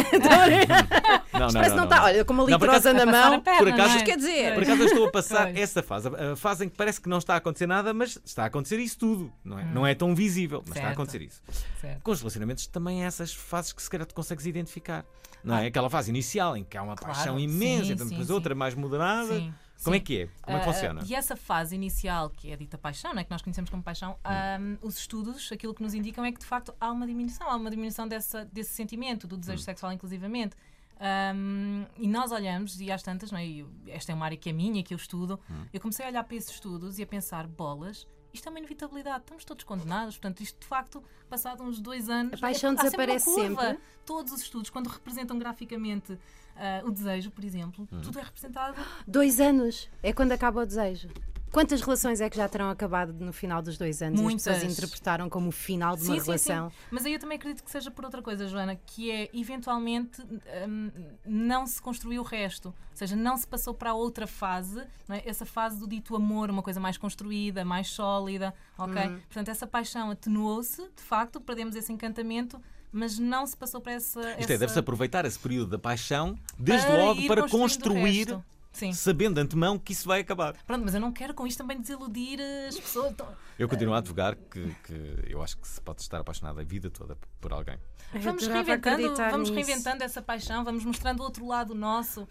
Não, não, não, não não. Olha, com uma litrosa na mão. por acaso, não é? Quer dizer- por acaso eu estou a passar Pois. essa fase, a fase em que parece que não está a acontecer nada, mas está a acontecer isso tudo. Não é, não é tão visível, mas está a acontecer isso. Certo. Com os relacionamentos também há essas fases que se calhar tu consegues identificar. Não é? Aquela fase inicial em que há uma Ah. Claro, paixão imensa, sim, e depois sim, outra sim. mais moderada. Sim, Como é que é? Como é que Ah, funciona? E essa fase inicial, que é dita paixão, não é? que nós conhecemos como paixão, Hum. ah, os estudos, aquilo que nos indicam é que de facto há uma diminuição, há uma diminuição dessa, desse sentimento, do Hum. desejo sexual inclusivamente. Ahm, e nós olhamos, e às tantas, não é? E eu- esta é uma área que é minha, que eu estudo, Hum. eu comecei a olhar para esses estudos e a pensar, bolas, isto é uma inevitabilidade, estamos todos condenados, portanto, isto de facto, passado uns dois anos. A paixão é- sempre desaparece curva. sempre. Todos os estudos, quando representam graficamente ah, o desejo, por exemplo, Hum. tudo é representado Dois anos é quando acaba o desejo. Quantas relações é que já terão acabado no final dos dois anos e as Muitas. pessoas interpretaram como o final de uma Sim, sim, relação? sim. Mas aí eu também acredito que seja por outra coisa, Joana, que é eventualmente hum, não se construiu o resto. Ou seja, não se passou para a outra fase, não é? essa fase do dito amor, uma coisa mais construída, mais sólida, ok? Uhum. Portanto, essa paixão atenuou-se, de facto, perdemos esse encantamento, mas não se passou para essa. Isto é, essa... deve-se aproveitar esse período da paixão, desde Para logo para construir. Sim. sabendo de antemão que isso vai acabar. Pronto, mas eu não quero com isto também desiludir as pessoas. Então, Eu continuo a advogar que, que eu acho que se pode estar apaixonado a vida toda por alguém. Vamos reinventando, vamos nisso. reinventando essa paixão, vamos mostrando o outro lado nosso.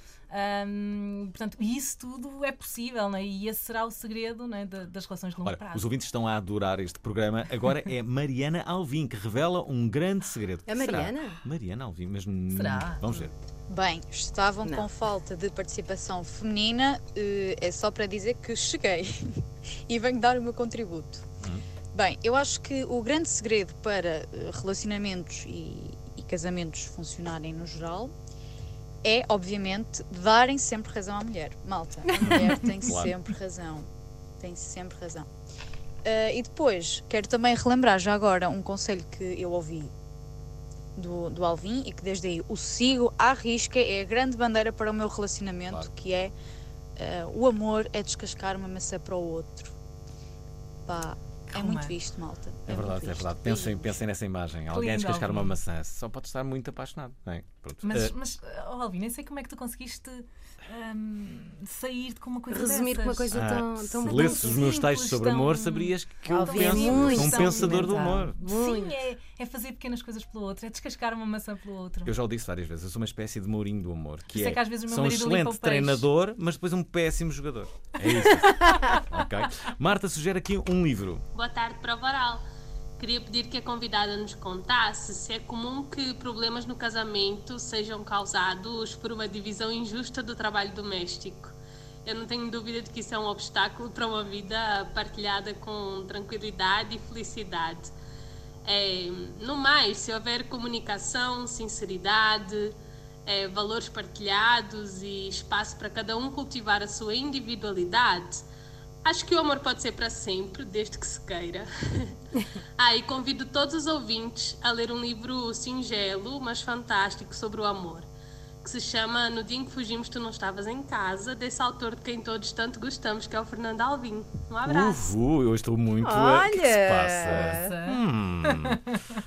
Portanto, e isso tudo é possível, né? e esse será o segredo né, da- das relações de longo Ora, prazo. os ouvintes estão a adorar este programa. Agora é *laughs* Mariana Alvim que revela um grande segredo. É Será? Mariana? Mariana Alvim, mas Será? Vamos ver. Bem, estavam Não. com falta de participação feminina, eh, é só para dizer que cheguei *laughs* e venho dar o meu contributo. Bem, eu acho que o grande segredo para eh, relacionamentos e, e casamentos funcionarem no geral é, obviamente, darem sempre razão à mulher. Malta, a mulher tem *laughs* Claro. sempre razão. Tem sempre razão. Eh, e depois, quero também relembrar já agora um conselho que eu ouvi do, do Alvin e que desde aí o sigo à risca, é a grande bandeira para o meu relacionamento, Claro. que é eh, o amor é descascar uma maçã para o outro. Pá, é muito romântico. visto, malta. É, muito verdade, é verdade. Pensem, pensem nessa imagem. Alguém descascar uma Alvin. maçã. Só pode estar muito apaixonado. Não é? Pronto. Mas, Eh, mas oh, Alvin, nem sei como é que tu conseguiste ahm, sair com uma coisa Resumir com uma coisa ah, tão, se tão lesses os meus textos sobre tão- amor, saberias que eu penso. muito sou um pensador do humor. Muito. Sim, é, é fazer pequenas coisas pelo outro, é descascar uma maçã pelo outro. Eu já o disse várias vezes, eu sou uma espécie de Mourinho do amor. Que é é, que às vezes o meu sou um excelente treinador, mas depois um péssimo jogador. É isso. *laughs* ok? Marta sugere aqui um livro. Boa tarde, prova oral. Queria pedir que a convidada nos contasse se é comum que problemas no casamento sejam causados por uma divisão injusta do trabalho doméstico. Eu não tenho dúvida de que isso é um obstáculo para uma vida partilhada com tranquilidade e felicidade. É, no mais, se houver comunicação, sinceridade, é, valores partilhados e espaço para cada um cultivar a sua individualidade, acho que o amor pode ser para sempre, desde que se queira. *laughs* ah, e convido todos os ouvintes a ler um livro singelo, mas fantástico, sobre o amor que se chama No Dia em que Fugimos Tu Não Estavas em Casa, desse autor de quem todos tanto gostamos, que é o Fernando Alvim. Um abraço. Uhu, eu estou muito. a- O que que se Olha! passa? Hum,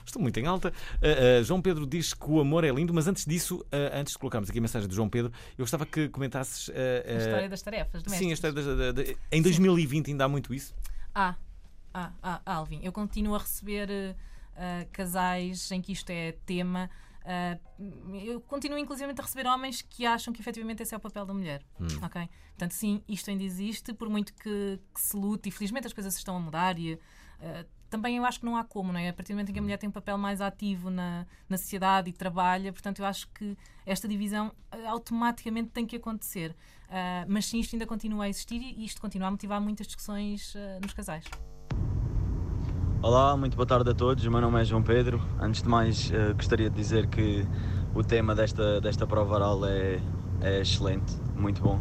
estou muito em alta. Uh, uh, João Pedro diz que o amor é lindo, mas antes disso, uh, antes de colocarmos aqui a mensagem do João Pedro, eu gostava que comentasses. uh, A história das tarefas Sim, a domésticas. história das. da- da- em 2020 ainda há muito isso? Ah, ah, ah, ah, Alvin, eu continuo a receber casais em que isto é tema. Ah, eu continuo, inclusive, a receber homens que acham que efetivamente esse é o papel da mulher. Hum. Ok? Portanto, sim, isto ainda existe, por muito que, que se lute, e felizmente as coisas estão a mudar. E, ah, também eu acho que não há como, não é? A partir do momento em que a mulher tem um papel mais ativo na, na sociedade e trabalha, portanto, eu acho que esta divisão ah, automaticamente tem que acontecer. Ah, mas sim, isto ainda continua a existir e isto continua a motivar muitas discussões ah, nos casais. Olá, muito boa tarde a todos. O meu nome é João Pedro. Antes de mais, eh, gostaria de dizer que o tema desta, desta prova oral é, é excelente, muito bom.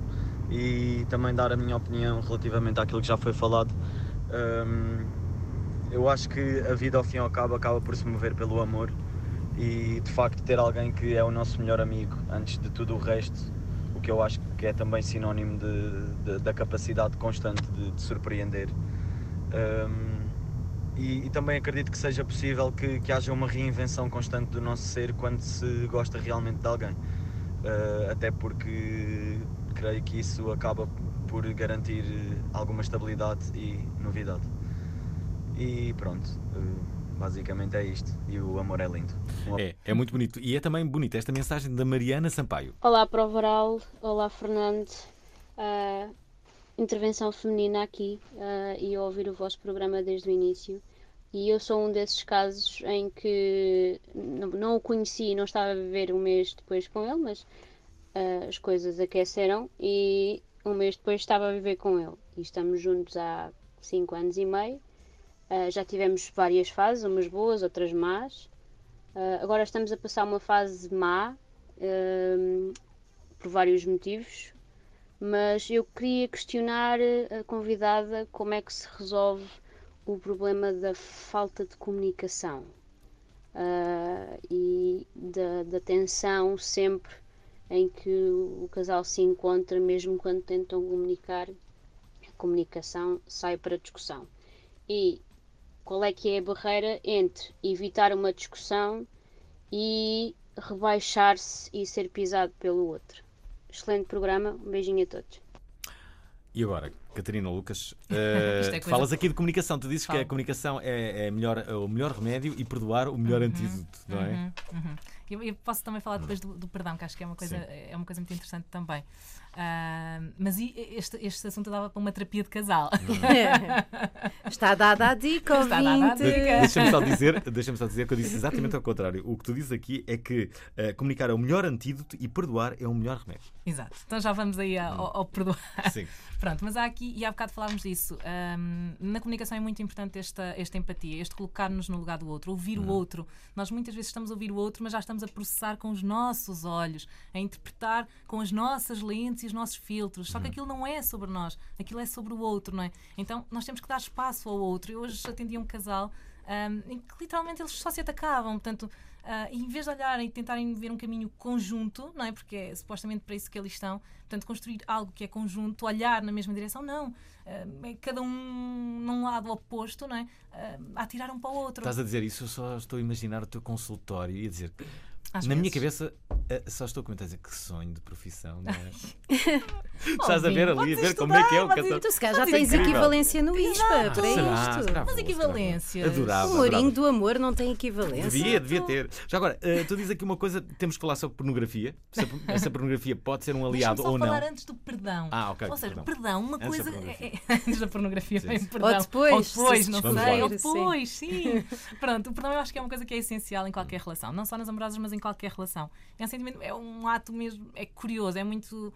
E também dar a minha opinião relativamente àquilo que já foi falado. Hum, eu acho que a vida, ao fim e ao cabo, acaba por se mover pelo amor. E de facto, ter alguém que é o nosso melhor amigo antes de tudo o resto, o que eu acho que é também sinónimo de, de- da capacidade constante de, de surpreender. Hum, e, e também acredito que seja possível que, que haja uma reinvenção constante do nosso ser quando se gosta realmente de alguém. Uh, até porque creio que isso acaba por garantir alguma estabilidade e novidade. E pronto, uh, basicamente é isto. E o amor é lindo. Um É, é muito bonito. E é também bonita esta mensagem da Mariana Sampaio. Olá, Prova Oral. Olá, Fernando. Ah, intervenção feminina aqui ah, e ouvir o vosso programa desde o início. E eu sou um desses casos em que não, não o conheci, não estava a viver um mês depois com ele, mas ah, as coisas aqueceram e um mês depois estava a viver com ele. E estamos juntos há cinco anos e meio. Ah, já tivemos várias fases, umas boas, outras más. Ah, agora estamos a passar uma fase má, ah, por vários motivos, mas eu queria questionar a convidada como é que se resolve o problema da falta de comunicação ah, e da, da tensão sempre em que o casal se encontra, mesmo quando tentam comunicar, a comunicação sai para discussão. E qual é que é a barreira entre evitar uma discussão e rebaixar-se e ser pisado pelo outro? Excelente programa, um beijinho a todos. E agora, Catarina Lucas, *laughs* Isto é falas aqui de comunicação. Tu dizes que Falo. a comunicação é, é melhor, é o melhor remédio e perdoar o melhor antídoto, não é? Uhum, uhum. Eu, eu posso também falar depois do, do perdão, que acho que é uma coisa, Sim. é uma coisa muito interessante também. Ah, mas este, este assunto dava para uma terapia de casal. *laughs* Está dada a dica, Está dada a ouvinte. dica. Deixa-me só, dizer, deixa só dizer que eu disse exatamente ao contrário. O que tu dizes aqui é que eh, comunicar é o melhor antídoto e perdoar é o melhor remédio. Exato. Então já vamos aí ao, ao- ao perdoar. Sim. *laughs* Pronto, mas há aqui, e há bocado falámos disso, ahm, na comunicação é muito importante esta, esta empatia, este colocar-nos no lugar do outro, ouvir o outro. Nós muitas vezes estamos a ouvir o outro, mas já estamos a processar com os nossos olhos, a interpretar com as nossas lentes e os nossos filtros. Só que aquilo não é sobre nós, aquilo é sobre o outro, não é? Então nós temos que dar espaço ao outro. Eu hoje atendi um casal ahm, em que literalmente eles só se atacavam, portanto. e em vez de olharem e tentarem ver um caminho conjunto, não é? Porque é supostamente para isso que eles estão, portanto, construir algo que é conjunto, olhar na mesma direção, não. Ah, é cada um num lado oposto, não é? A atirar um para o outro. Estás a dizer isso, eu só estou a imaginar o teu consultório e a dizer. Às na minha vezes. cabeça, eh, só estou a comentar a dizer que sonho de profissão, não é? *laughs* Estás a ver ali, a ver como é que é o casal. Tu se calhar já tens incrível. equivalência no ISPA Exato. para Será? isto. Será? Mas equivalências. Adorava. O Mourinho do amor não tem equivalência. Devia, devia ter. Já agora, eh, tu dizes aqui uma coisa, temos que falar sobre pornografia. Se a, *laughs* essa pornografia pode ser um aliado ou não. falar antes do perdão. Ah, ok, Ou seja, perdão. perdão, uma Antes coisa. é- é- *laughs* antes da pornografia, Sim, perdão. Ou depois, Ou depois, se não sei. Ou depois, sim. Pronto, o perdão eu acho que é uma coisa que é essencial em qualquer relação. Não só nas amorosas, mas em qualquer relação. É um sentimento, é um ato mesmo, é curioso, é muito.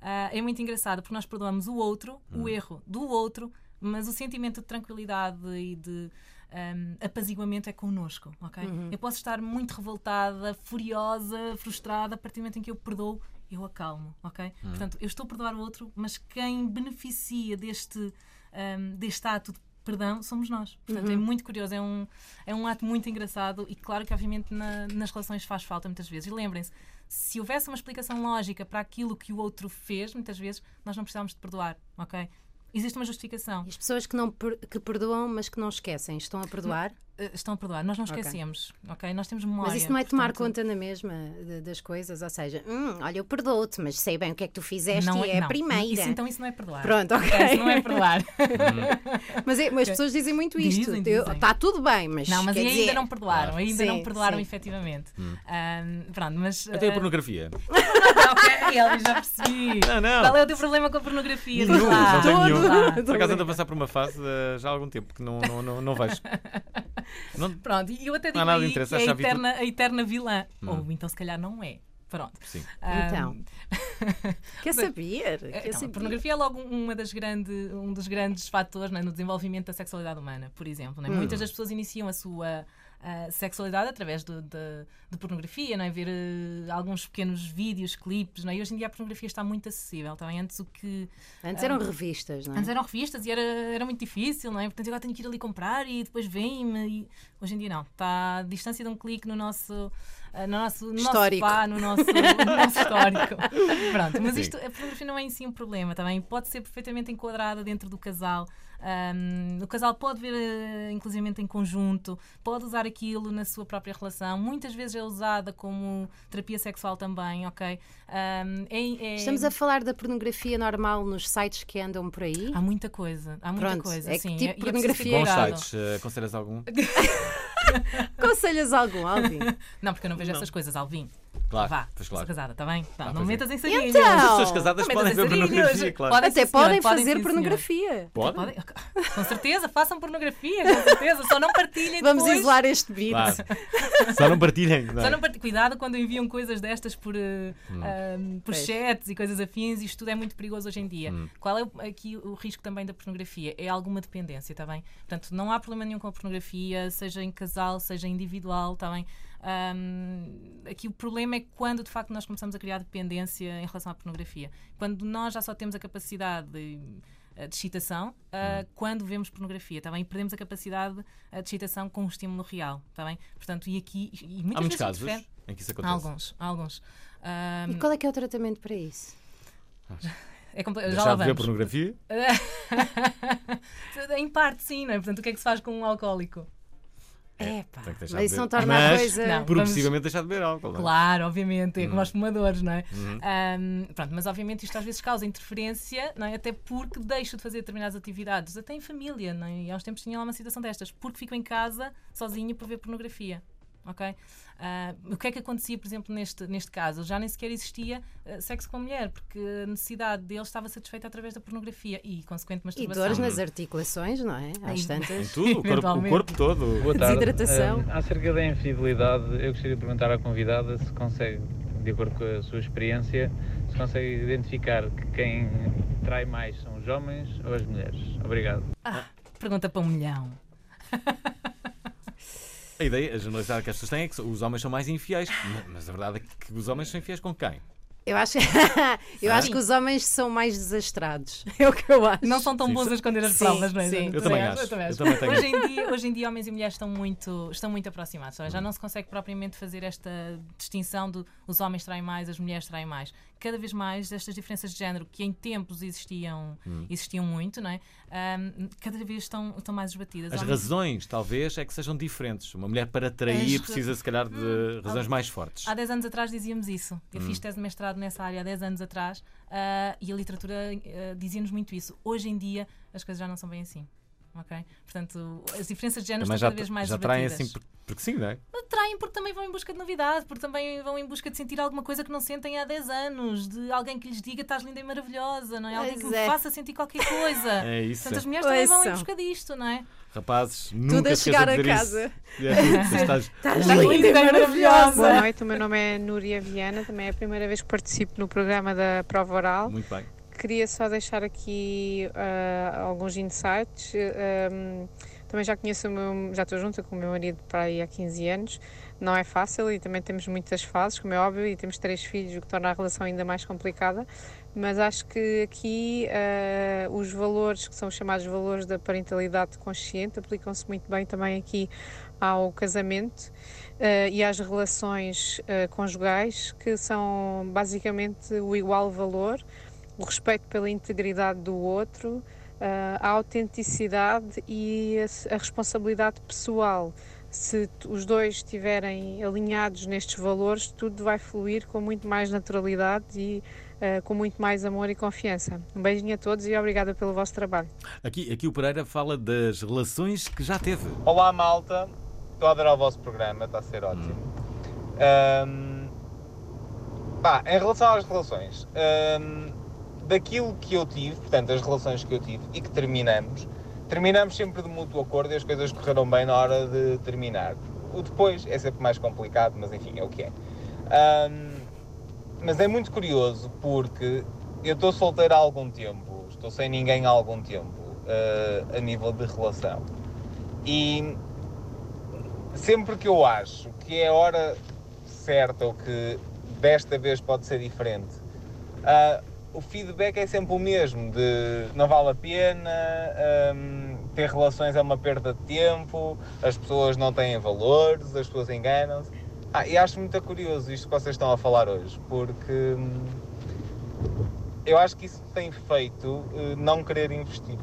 ah, é muito engraçado porque nós perdoamos o outro, Hum. o erro do outro, mas o sentimento de tranquilidade e de hum, apaziguamento é connosco, ok? Uhum. Eu posso estar muito revoltada, furiosa, frustrada, a partir do momento em que eu perdoo, eu acalmo, ok? Uhum. Portanto, eu estou a perdoar o outro, mas quem beneficia deste, hum, deste ato de perdão somos nós. Portanto, Uhum. é muito curioso, é um, é um ato muito engraçado e claro que obviamente na- nas relações faz falta muitas vezes. E lembrem-se, se houvesse uma explicação lógica para aquilo que o outro fez, muitas vezes nós não precisávamos de perdoar, ok? Existe uma justificação. As pessoas que, não, per- que perdoam, mas que não esquecem, estão a perdoar? Eh, Estão a perdoar, nós não esquecemos, ok? Nós temos memória. Mas isso não é tomar portanto, conta na mesma de- das coisas, ou seja, "Hum, olha, eu perdoo-te, mas sei bem o que é que tu fizeste Não e é- é a não. primeira. Isso, então isso não é perdoar. Pronto, ok. É, isso não é perdoar. *laughs* mas, é- mas as pessoas dizem muito isto. Dizem, Eu- dizem. Tá tudo bem, mas. Não, mas quer ainda dizer- não perdoaram, ainda não Sim, perdoaram sim. efetivamente. Hum. Ahm, pronto, mas. Até a ah, pornografia. *laughs* ok, Elvis, já percebi. Não, não. Qual é o teu problema com a pornografia? Nenhum, não tenho nenhum. Por acaso ando a passar por uma fase eh, já há algum tempo que não, não, não, não vejo. *laughs* *laughs* Não, Pronto, e eu até digo aí que é a eterna, a eterna vilã. Hum. Ou então se calhar não é. Pronto. Sim. Então. *laughs* Quer saber? Quer Então, saber? a pornografia é logo uma das grande, um dos grandes fatores né, no desenvolvimento da sexualidade humana, por exemplo. né? Hum. Muitas das pessoas iniciam a sua ah, sexualidade através de, de- de pornografia, não é? ver eh, alguns pequenos vídeos, clipes. Não é? E hoje em dia a pornografia está muito acessível. Também antes o que. Antes ah, eram revistas, não é? Antes eram revistas e era, era muito difícil, não é? Portanto, agora tenho que ir ali comprar e depois vem-me. Hoje em dia não. Está à distância de um clique no nosso. ah, No nosso, no Histórico. nosso no nosso, no nosso *laughs* histórico. Pronto, mas isto, a pornografia não é em si um problema também. Pode ser perfeitamente enquadrada dentro do casal. Ahm, o casal pode ver, eh, inclusivamente em conjunto, pode usar aquilo na sua própria relação. Muitas vezes é usada como terapia sexual também, ok? Ahm, é- é- Estamos a falar da pornografia normal nos sites que andam por aí? Há muita coisa, há muita Pronto, coisa. é que sim, tipo e é- e é pornografia- Bons sites, eh, aconselhas algum? *laughs* *laughs* Aconselhas algum, Alvin? Não, porque eu não vejo Não. essas coisas, Alvim. Claro, Vá, pois sou claro. casada, está bem? Tá, Ah, não pois é. metas em sarilhos. Então! As pessoas casadas Não podem metas em ver sarilhos. pornografia, claro. Podem, Até sim, podem fazer pornografia. Podem? Com certeza, façam pornografia, com certeza. Só não partilhem Vamos depois. isolar este vídeo. Claro. *laughs* Só não partilhem. não é? Só não partilhem. Cuidado quando enviam coisas destas por, eh, Hum. ah, por Pois. chats e coisas afins. Isto tudo é muito perigoso hoje em dia. Hum. Qual é o- aqui o risco também da pornografia? É alguma dependência, está bem? Portanto, não há problema nenhum com a pornografia, seja em casal, seja individual, está bem? Ahm, aqui o problema é quando de facto nós começamos a criar dependência em relação à pornografia. Quando nós já só temos a capacidade de, eh, de excitação ah, quando vemos pornografia, está bem? E perdemos a capacidade eh, de excitação com o estímulo real, está bem? Portanto, e aqui. E muitas Há muitos vezes casos em que isso acontece. alguns, há alguns. Ahm, E qual é que é o tratamento para isso? *laughs* é compl- já Deixar lá de ver pornografia? *laughs* em parte, sim, não é? Portanto, o que é que se faz com um alcoólico? É, pá. Que deixar Mas isso não torna a Mas, coisa- Não, progressivamente deixar de beber álcool. não é? Claro, obviamente, é como aos fumadores, não é? Uhum. Ahm, pronto, mas obviamente isto às vezes causa interferência, não é? Até porque deixo de fazer determinadas atividades, até em família, não é? E há uns tempos tinha lá uma situação destas, porque fico em casa sozinha por ver pornografia. Ok? Ah, o que é que acontecia, por exemplo, neste, neste caso? Já nem sequer existia ah, sexo com a mulher, porque a necessidade dele estava satisfeita através da pornografia e, consequente, E masturbação. dores nas articulações, não é? Às Em- tantas. Em tudo, o corpo, o corpo todo. Boa tarde. Desidratação. Um, acerca da infidelidade, eu gostaria de perguntar à convidada se consegue, de acordo com a sua experiência, se consegue identificar que quem trai mais são os homens ou as mulheres. Obrigado. Ah, pergunta para um milhão. *laughs* A ideia, a generalidade que as pessoas têm é que os homens são mais infiéis. Mas- a verdade é que os homens são infiéis com quem? Eu acho, *laughs* eu acho que os homens são mais desastrados. *laughs* É o que eu acho. Não são tão bons a esconder as Sim, provas, não é? sim. Eu também acho. Eu também tenho. Hoje, em dia, hoje em dia, homens e mulheres estão muito, estão muito aproximados. Já Hum. não se consegue propriamente fazer esta distinção de os homens traem mais, as mulheres traem mais. Cada vez mais estas diferenças de género que em tempos existiam, Hum. existiam muito, não é? Ahm, cada vez estão, estão mais esbatidas. As razões, talvez, é que sejam diferentes. Uma mulher para atrair As precisa, se calhar, de razões Há- mais fortes. Há 10 anos atrás dizíamos isso. Eu Hum. fiz tese de mestrado nessa área há 10 anos atrás ah, e a literatura ah, dizia-nos muito isso. Hoje em dia as coisas já não são bem assim. Ok? Portanto, as diferenças de género Também estão cada vez mais já traem assim, por- porque sim, não é? Atraem porque também vão em busca de novidade, porque também vão em busca de sentir alguma coisa que não sentem há 10 anos, de alguém que lhes diga estás linda e maravilhosa, não é? Alguém que me faça sentir qualquer coisa. *laughs* É isso. Portanto, as mulheres também vão em busca disto, não é? Rapazes, nunca a esqueçam chegar a casa. *laughs* É, *laughs* estás Estás linda. linda e maravilhosa. Boa noite, o meu nome é Núria Viana, também é a primeira vez que participo no programa da Prova Oral. Muito bem. Queria só deixar aqui ah, alguns insights. Também já conheço meu, já estou junta com o meu marido para aí há 15 anos. Não é fácil e também temos muitas fases, como é óbvio, e temos três filhos, o que torna a relação ainda mais complicada. Mas acho que aqui eh, os valores, que são os chamados valores da parentalidade consciente, aplicam-se muito bem também aqui ao casamento eh, e às relações conjugais, que são basicamente o igual valor, o respeito pela integridade do outro, a autenticidade e a, responsabilidade pessoal. Se os dois estiverem alinhados nestes valores, tudo vai fluir com muito mais naturalidade e eh, com muito mais amor e confiança. Um beijinho a todos e obrigada pelo vosso trabalho. Aqui, aqui o Pereira fala das relações que já teve. Olá malta, estou a adorar o vosso programa, está a ser ótimo. Ahm, pá, em relação às relações, daquilo que eu tive, portanto, as relações que eu tive e que terminamos, terminamos sempre de mútuo acordo e as coisas correram bem na hora de terminar. O depois é sempre mais complicado, mas enfim, é o que é. Ahm, mas é muito curioso porque eu estou solteiro há algum tempo, estou sem ninguém há algum tempo, ah, a nível de relação. E sempre que eu acho que é a hora certa ou que desta vez pode ser diferente, ah, o feedback é sempre o mesmo, de não vale a pena, hum, ter relações é uma perda de tempo, as pessoas não têm valores, as pessoas enganam-se. Ah, e acho muito curioso isto que vocês estão a falar hoje, porque hum, eu acho que isso tem feito eh, não querer investir.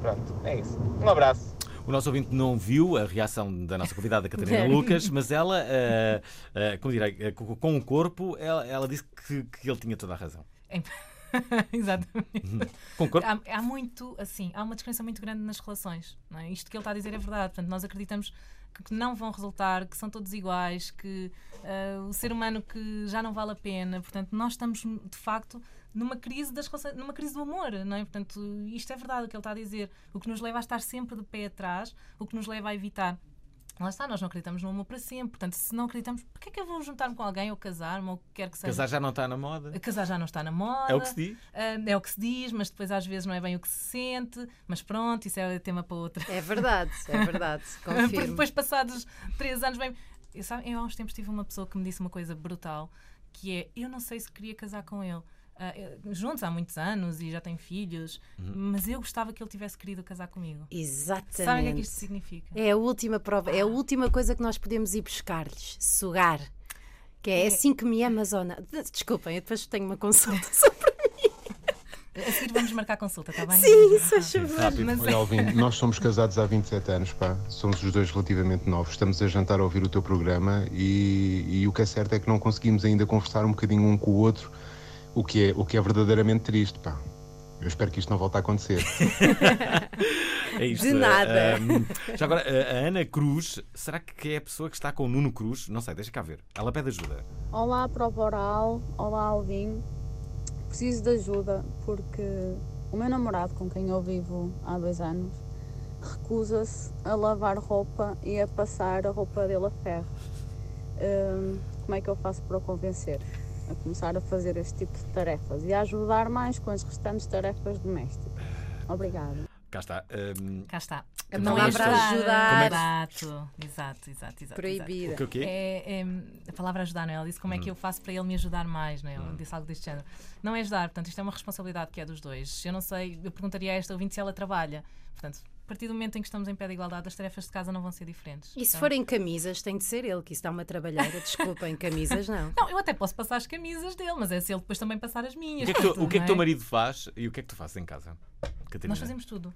Pronto, é isso. Um abraço. O nosso ouvinte não viu a reação da nossa convidada Catarina *laughs* Lucas, mas ela, ah, ah, como direi, com com o corpo, ela, ela disse que, que ele tinha toda a razão. *laughs* Exatamente. Concordo. Há, há muito, assim, há uma descrença muito grande nas relações. É? Isto que ele está a dizer é verdade. Portanto, nós acreditamos que, que não vão resultar, que são todos iguais, que ah, o ser humano que já não vale a pena. Portanto, nós estamos de facto numa crise das relações, numa crise do amor, não é? Portanto, isto é verdade o que ele está a dizer. O que nos leva a estar sempre de pé atrás, o que nos leva a evitar. Lá está, nós não acreditamos no amor para sempre. Portanto, se não acreditamos, porquê é que eu vou juntar-me com alguém ou casar-me ou o que quer que seja? Casar já não está na moda. Casar já não está na moda. É o que se diz. Ah, é o que se diz, mas depois às vezes não é bem o que se sente. Mas pronto, isso é tema para outra. É verdade, é *laughs* verdade, Porque confirmo. depois, passados três anos, bem. Eu, sabe, eu há uns tempos tive uma pessoa que me disse uma coisa brutal, que é, eu não sei se queria casar com ele. Ah, juntos há muitos anos e já tem filhos, mas eu gostava que ele tivesse querido casar comigo. Exatamente. Sabem o que é que isto significa? É a última prova, é a última coisa que nós podemos ir buscar-lhes, sugar. Que é, É. assim que me amas ou não. Desculpem, eu depois tenho uma consulta *laughs* sobre A seguir vamos marcar consulta, está bem? Sim, se faz favor. Mas Olha, é- Alvin, nós somos casados há 27 anos, pá. Somos os dois relativamente novos. Estamos a jantar a ouvir o teu programa e, e o que é certo é que não conseguimos ainda conversar um bocadinho um com o outro, o que é, o que é verdadeiramente triste, pá. Eu espero que isto não volte a acontecer. *laughs* É isto. De nada. Ahm, já agora, a a Ana Cruz, será que é a pessoa que está com o Nuno Cruz? Não sei, deixa cá ver. Ela pede ajuda. Olá, prova oral. Olá, Alvin. Preciso de ajuda porque o meu namorado, com quem eu vivo há dois anos, recusa-se a lavar roupa e a passar a roupa dele a ferro. Hum, como é que eu faço para o convencer? A começar a fazer este tipo de tarefas e a ajudar mais com as restantes tarefas domésticas. Obrigada. Cá está. ahm, Cá está. Não é ajudar. ajudar. Exato, exato, exato, exato. Proibida. exato. O que, o quê? É, é, a palavra ajudar, não é? Ela disse como é que Hum. eu faço para ele me ajudar mais, não é? Ela disse algo deste género. Não é ajudar, portanto, isto é uma responsabilidade que é dos dois. Eu não sei, eu perguntaria a esta ouvinte se ela trabalha. Portanto, a partir do momento em que estamos em pé de igualdade, as tarefas de casa não vão ser diferentes. E se Então- forem camisas, tem de ser ele, que isso dá uma trabalheira. Desculpem, camisas não. *laughs* Não, eu até posso passar as camisas dele, mas é se ele depois também passar as O minhas. que é que, tu- o que, é que teu marido faz e o que é que tu fazes em casa? Catarina? Nós fazemos tudo.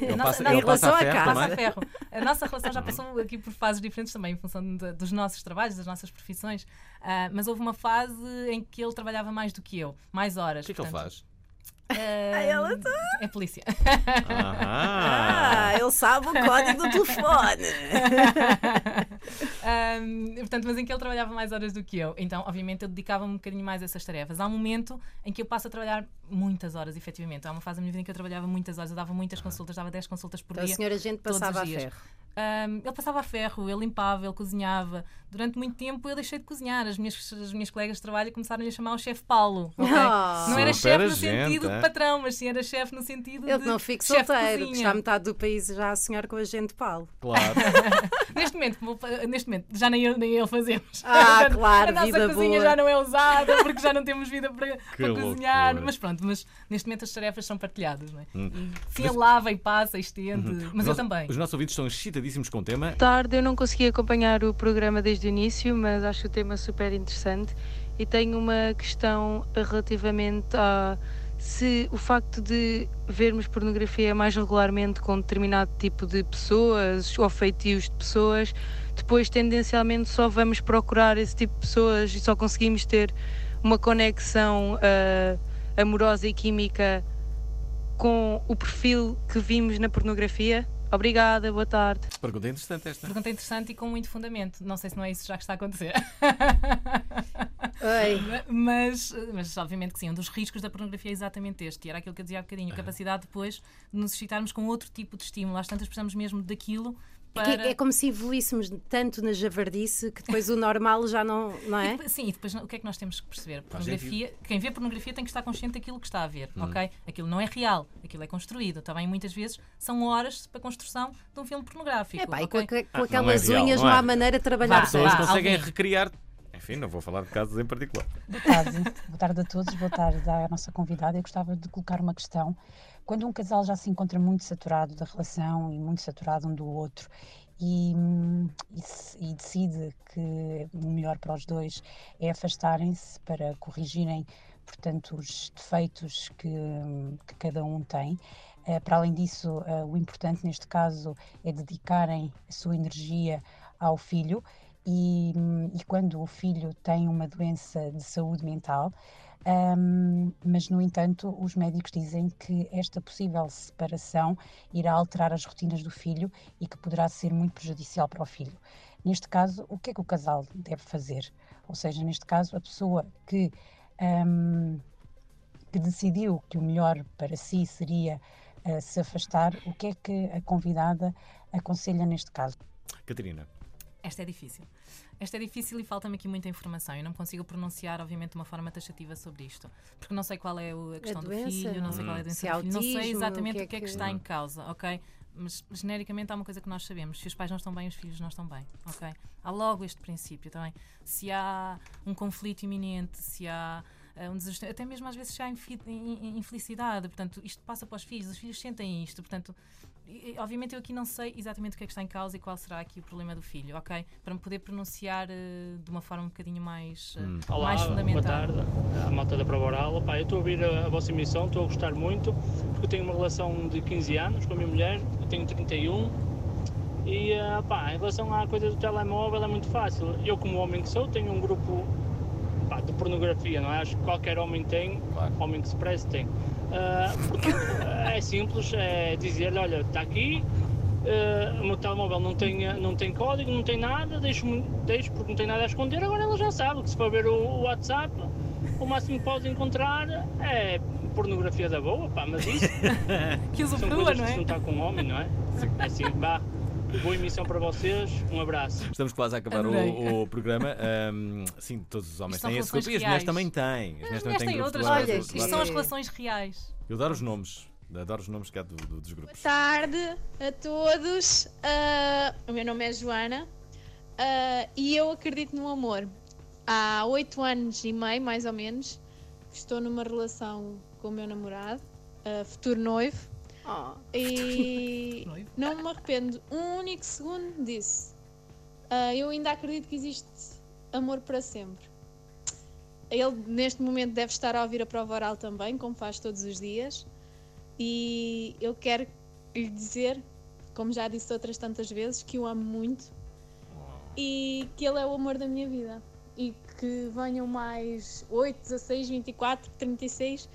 Ele a nossa- passa- não, ele em passa a relação ferro casa, também? passa a ferro. A nossa relação já passou aqui por fases diferentes também, em função de- dos nossos trabalhos, das nossas profissões. Ah, mas houve uma fase em que ele trabalhava mais do que eu, mais horas. O que é que ele portanto, faz? ah, É polícia. Ah, ele sabe o código do telefone. Ahm, portanto, mas em que ele trabalhava mais horas do que eu. Então, obviamente, eu dedicava-me um bocadinho mais a essas tarefas. Há um momento em que eu passo a trabalhar muitas horas, efetivamente. Há uma fase da minha vida em que eu trabalhava muitas horas, eu dava muitas consultas, dava 10 consultas por Então, a dia. senhora gente todos os passava a ferro. Ahm, ele passava a ferro, ele limpava, ele cozinhava. Durante muito tempo eu deixei de cozinhar. As minhas, as minhas colegas de trabalho começaram a lhe chamar o chefe Paulo. ok? Ah. Não era chefe no sentido é? de patrão, mas sim era chefe no sentido Ele de. que não de solteiro, que está metade do país já a sonhar com a gente Paulo. Claro. *laughs* neste, momento, neste momento, já nem eu nem ele fazemos. Ah, *laughs* Portanto, claro, A nossa vida cozinha boa. já não é usada porque já não temos vida para, *laughs* para cozinhar. Mas pronto, mas neste momento as tarefas são partilhadas, não é? Hum. E, sim, Mas- ele lava e passa e estende, Uhum. mas Os eu também. Os nossos ouvintes estão com o tema. Tarde, eu não consegui acompanhar o programa desde o início, mas acho o tema super interessante e tenho uma questão relativamente a se o facto de vermos pornografia mais regularmente com determinado tipo de pessoas ou feitios de pessoas, depois tendencialmente só vamos procurar esse tipo de pessoas e só conseguimos ter uma conexão ah, amorosa e química com o perfil que vimos na pornografia. Obrigada, boa tarde. Pergunta interessante esta. Pergunta interessante e com muito fundamento. Não sei se não é isso já que está a acontecer. Mas, mas obviamente que sim, um dos riscos da pornografia é exatamente este. E era aquilo que eu dizia há bocadinho, a capacidade depois de nos excitarmos com outro tipo de estímulo. Às tantas precisamos mesmo daquilo para... é como se evoluíssemos tanto na javardice que depois o normal já não, não E é? depois- sim, e depois o que é que nós temos que perceber? Pornografia, quem vê pornografia tem que estar consciente daquilo que está a ver, Hum. ok? Aquilo não é real, aquilo é construído. Também muitas vezes são horas para a construção de um filme pornográfico. Epá, e ok? com, Ah, não aquelas é real, unhas não não, é há real. maneira de trabalhar. As pessoas conseguem Alvin. recriar. Enfim, não vou falar de casos em particular. Boa tarde. Boa tarde a todos, boa tarde à nossa convidada. Eu gostava de colocar uma questão. Quando um casal já se encontra muito saturado da relação e muito saturado um do outro e, hum, e e decide que o melhor para os dois é afastarem-se para corrigirem, portanto, os defeitos que, hum, que cada um tem. Eh, para além disso, eh, o importante neste caso é dedicarem a sua energia ao filho e, hum, e quando o filho tem uma doença de saúde mental, hum, mas no entanto os médicos dizem que esta possível separação irá alterar as rotinas do filho e que poderá ser muito prejudicial para o filho. Neste caso, o que é que o casal deve fazer? Ou seja, neste caso, a pessoa que, hum, que decidiu que o melhor para si seria eh, se afastar, o que é que a convidada aconselha neste caso? Catarina. Esta é difícil. Esta é difícil e falta-me aqui muita informação. Eu não consigo pronunciar, obviamente, de uma forma taxativa sobre isto. Porque não sei qual é a questão do doença, filho, não sei Hum. qual é a doença se é do filho, não sei autismo, exatamente o que que é é que que- está em causa, ok? Mas genericamente há uma coisa que nós sabemos: se os pais não estão bem, os filhos não estão bem, ok? Há logo este princípio também. Se há um conflito iminente, se há eh, um desajuste, até mesmo às vezes in- infelicidade, portanto, isto passa para os filhos, os filhos sentem isto, portanto. Obviamente eu aqui não sei exatamente o que é que está em causa e qual será aqui o problema do filho, ok? Para me poder pronunciar eh, de uma forma um bocadinho mais, eh, Olá, mais boa fundamental. tarde, a malta da Prova Oral. Opa, eu estou a ouvir a, a vossa emissão, estou a gostar muito, porque eu tenho uma relação de 15 anos com a minha mulher, eu tenho 31, e eh, pá, em relação à coisa do telemóvel é muito fácil. Eu, como homem que sou, tenho um grupo pá, de pornografia, não é? Acho que qualquer homem tem, homem que se preze tem. Ah, porque, é simples, é dizer-lhe, olha, está aqui, ah, o meu telemóvel não tem, ah, não tem código, não tem nada, deixo, deixo porque não tem nada a esconder, agora ela já sabe que se for ver o, o WhatsApp, o máximo que pode encontrar é pornografia da boa, pá, mas isso *laughs* que são coisas não é? se juntar com um homem, não é? *laughs* É assim, vá, boa emissão para vocês, um abraço. Estamos quase a acabar o, o programa. Ahm, sim, todos os homens Isto têm esse grupo e as mulheres também têm. As mulheres também têm outras do lado- do Isto são as relações reais. Eu adoro os nomes. Adoro os nomes cá do- do- dos grupos. Boa tarde a todos. Ah, o meu nome é Joana ah, e eu acredito no amor. Há oito anos e meio, mais ou menos, estou numa relação com o meu namorado, ah, futuro noivo, e *laughs* não me arrependo um único segundo disso. Ah, eu ainda acredito que existe amor para sempre. Ele, neste momento, deve estar a ouvir a prova oral também, como faz todos os dias. E eu quero lhe dizer, como já disse outras tantas vezes, que o amo muito e que ele é o amor da minha vida. E que venham mais 8, 16, 24, 36,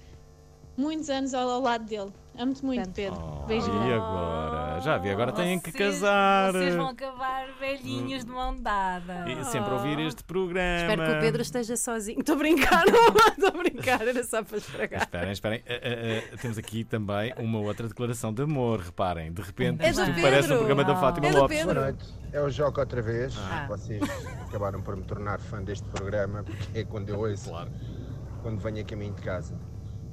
muitos anos ao lado dele. Amo-te muito, Pedro. Beijo E agora? Ah, já vi, agora têm que casar. Vocês vão acabar velhinhos de mão dada. E sempre ouvir este programa. Espero que o Pedro esteja sozinho. Estou a brincar, não estou *laughs* a brincar, era só para estragar. Esperem, esperem. Ah, ah, ah, temos aqui também uma outra declaração de amor, reparem. De repente, É isto parece um programa da Fátima É do Lopes. Boa noite, é o Joca outra vez. Ah. Vocês acabaram por me tornar fã deste programa porque é quando eu *laughs* ouço, quando venho a caminho de casa.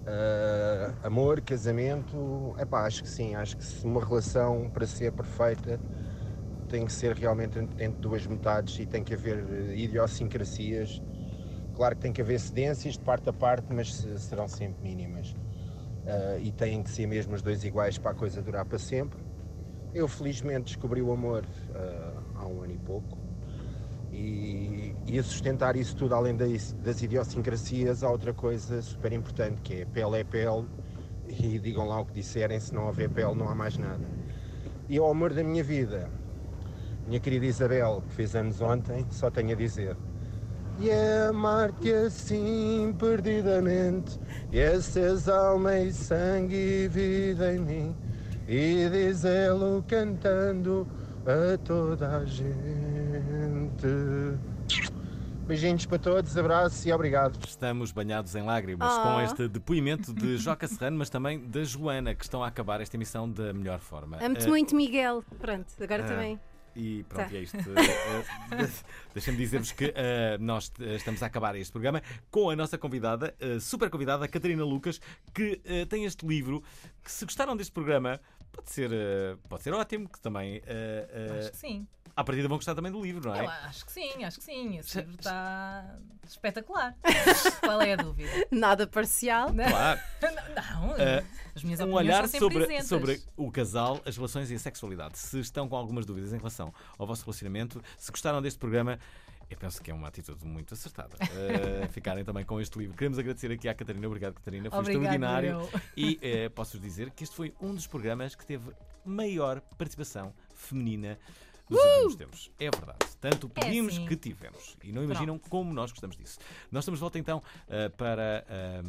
Ah, amor, casamento, epá, acho que sim, acho que se uma relação para ser perfeita tem que ser realmente entre duas metades e tem que haver eh, idiosincrasias. Claro que tem que haver cedências de parte a parte, mas se- serão sempre mínimas. Ah, e têm que ser mesmo os dois iguais para a coisa durar para sempre. Eu felizmente descobri o amor ah, há um ano e pouco e, e a sustentar isso tudo, além das, das idiosincrasias, há outra coisa super importante que é pele é pele e digam lá o que disserem, se não houver pele não há mais nada. E ao amor da minha vida, minha querida Isabel, que fez anos ontem, só tenho a dizer. E amar-te assim perdidamente, e és alma e sangue e vida em mim, e dizê-lo cantando a toda a gente. Beijinhos para todos, abraços e obrigado. Estamos banhados em lágrimas Oh. com este depoimento de Joca Serrano, mas também da Joana, que estão a acabar esta emissão da melhor forma. Amo-te Eh, muito, Miguel. Pronto, agora Ah, também. E pronto, Tá. e é isto. Eh, *laughs* Deixem-me dizer-vos que nós estamos a acabar este programa com a nossa convidada, super convidada, a Catarina Lucas, que tem este livro que, se gostaram deste programa, pode ser, pode ser ótimo, que também. Acho que sim. À partida vão gostar também do livro, não é? Eu acho que sim, acho que sim. Esse livro está espetacular. *laughs* Qual é a dúvida? Nada parcial. Claro. *laughs* Não, Eh, as minhas um opiniões olhar sobre, isentas. sobre o casal, as relações e a sexualidade. Se estão com algumas dúvidas em relação ao vosso relacionamento, se gostaram deste programa, eu penso que é uma atitude muito acertada. eh, *laughs* ficarem também com este livro. Queremos agradecer aqui à Catarina. Obrigado, Catarina. Foi Obrigado, extraordinário. eu. E eh, posso-vos dizer que este foi um dos programas que teve maior participação feminina nos últimos tempos. É verdade. Tanto pedimos sim. que tivemos. E não imaginam como nós gostamos disso. Nós estamos de volta então eh, para eh,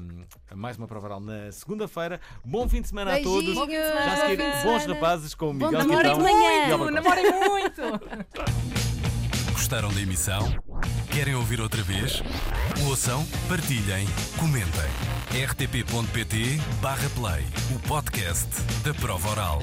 mais uma prova oral na segunda-feira. Bom fim de semana a todos. Bom fim de semana. Já a seguir, Bom fim de bons rapazes com Bom Miguel e Álvaro Costa. Namorem muito! *laughs* Gostaram da emissão? Querem ouvir outra vez? Ouçam, partilhem, comentem. rtp.pt/play o podcast da prova oral.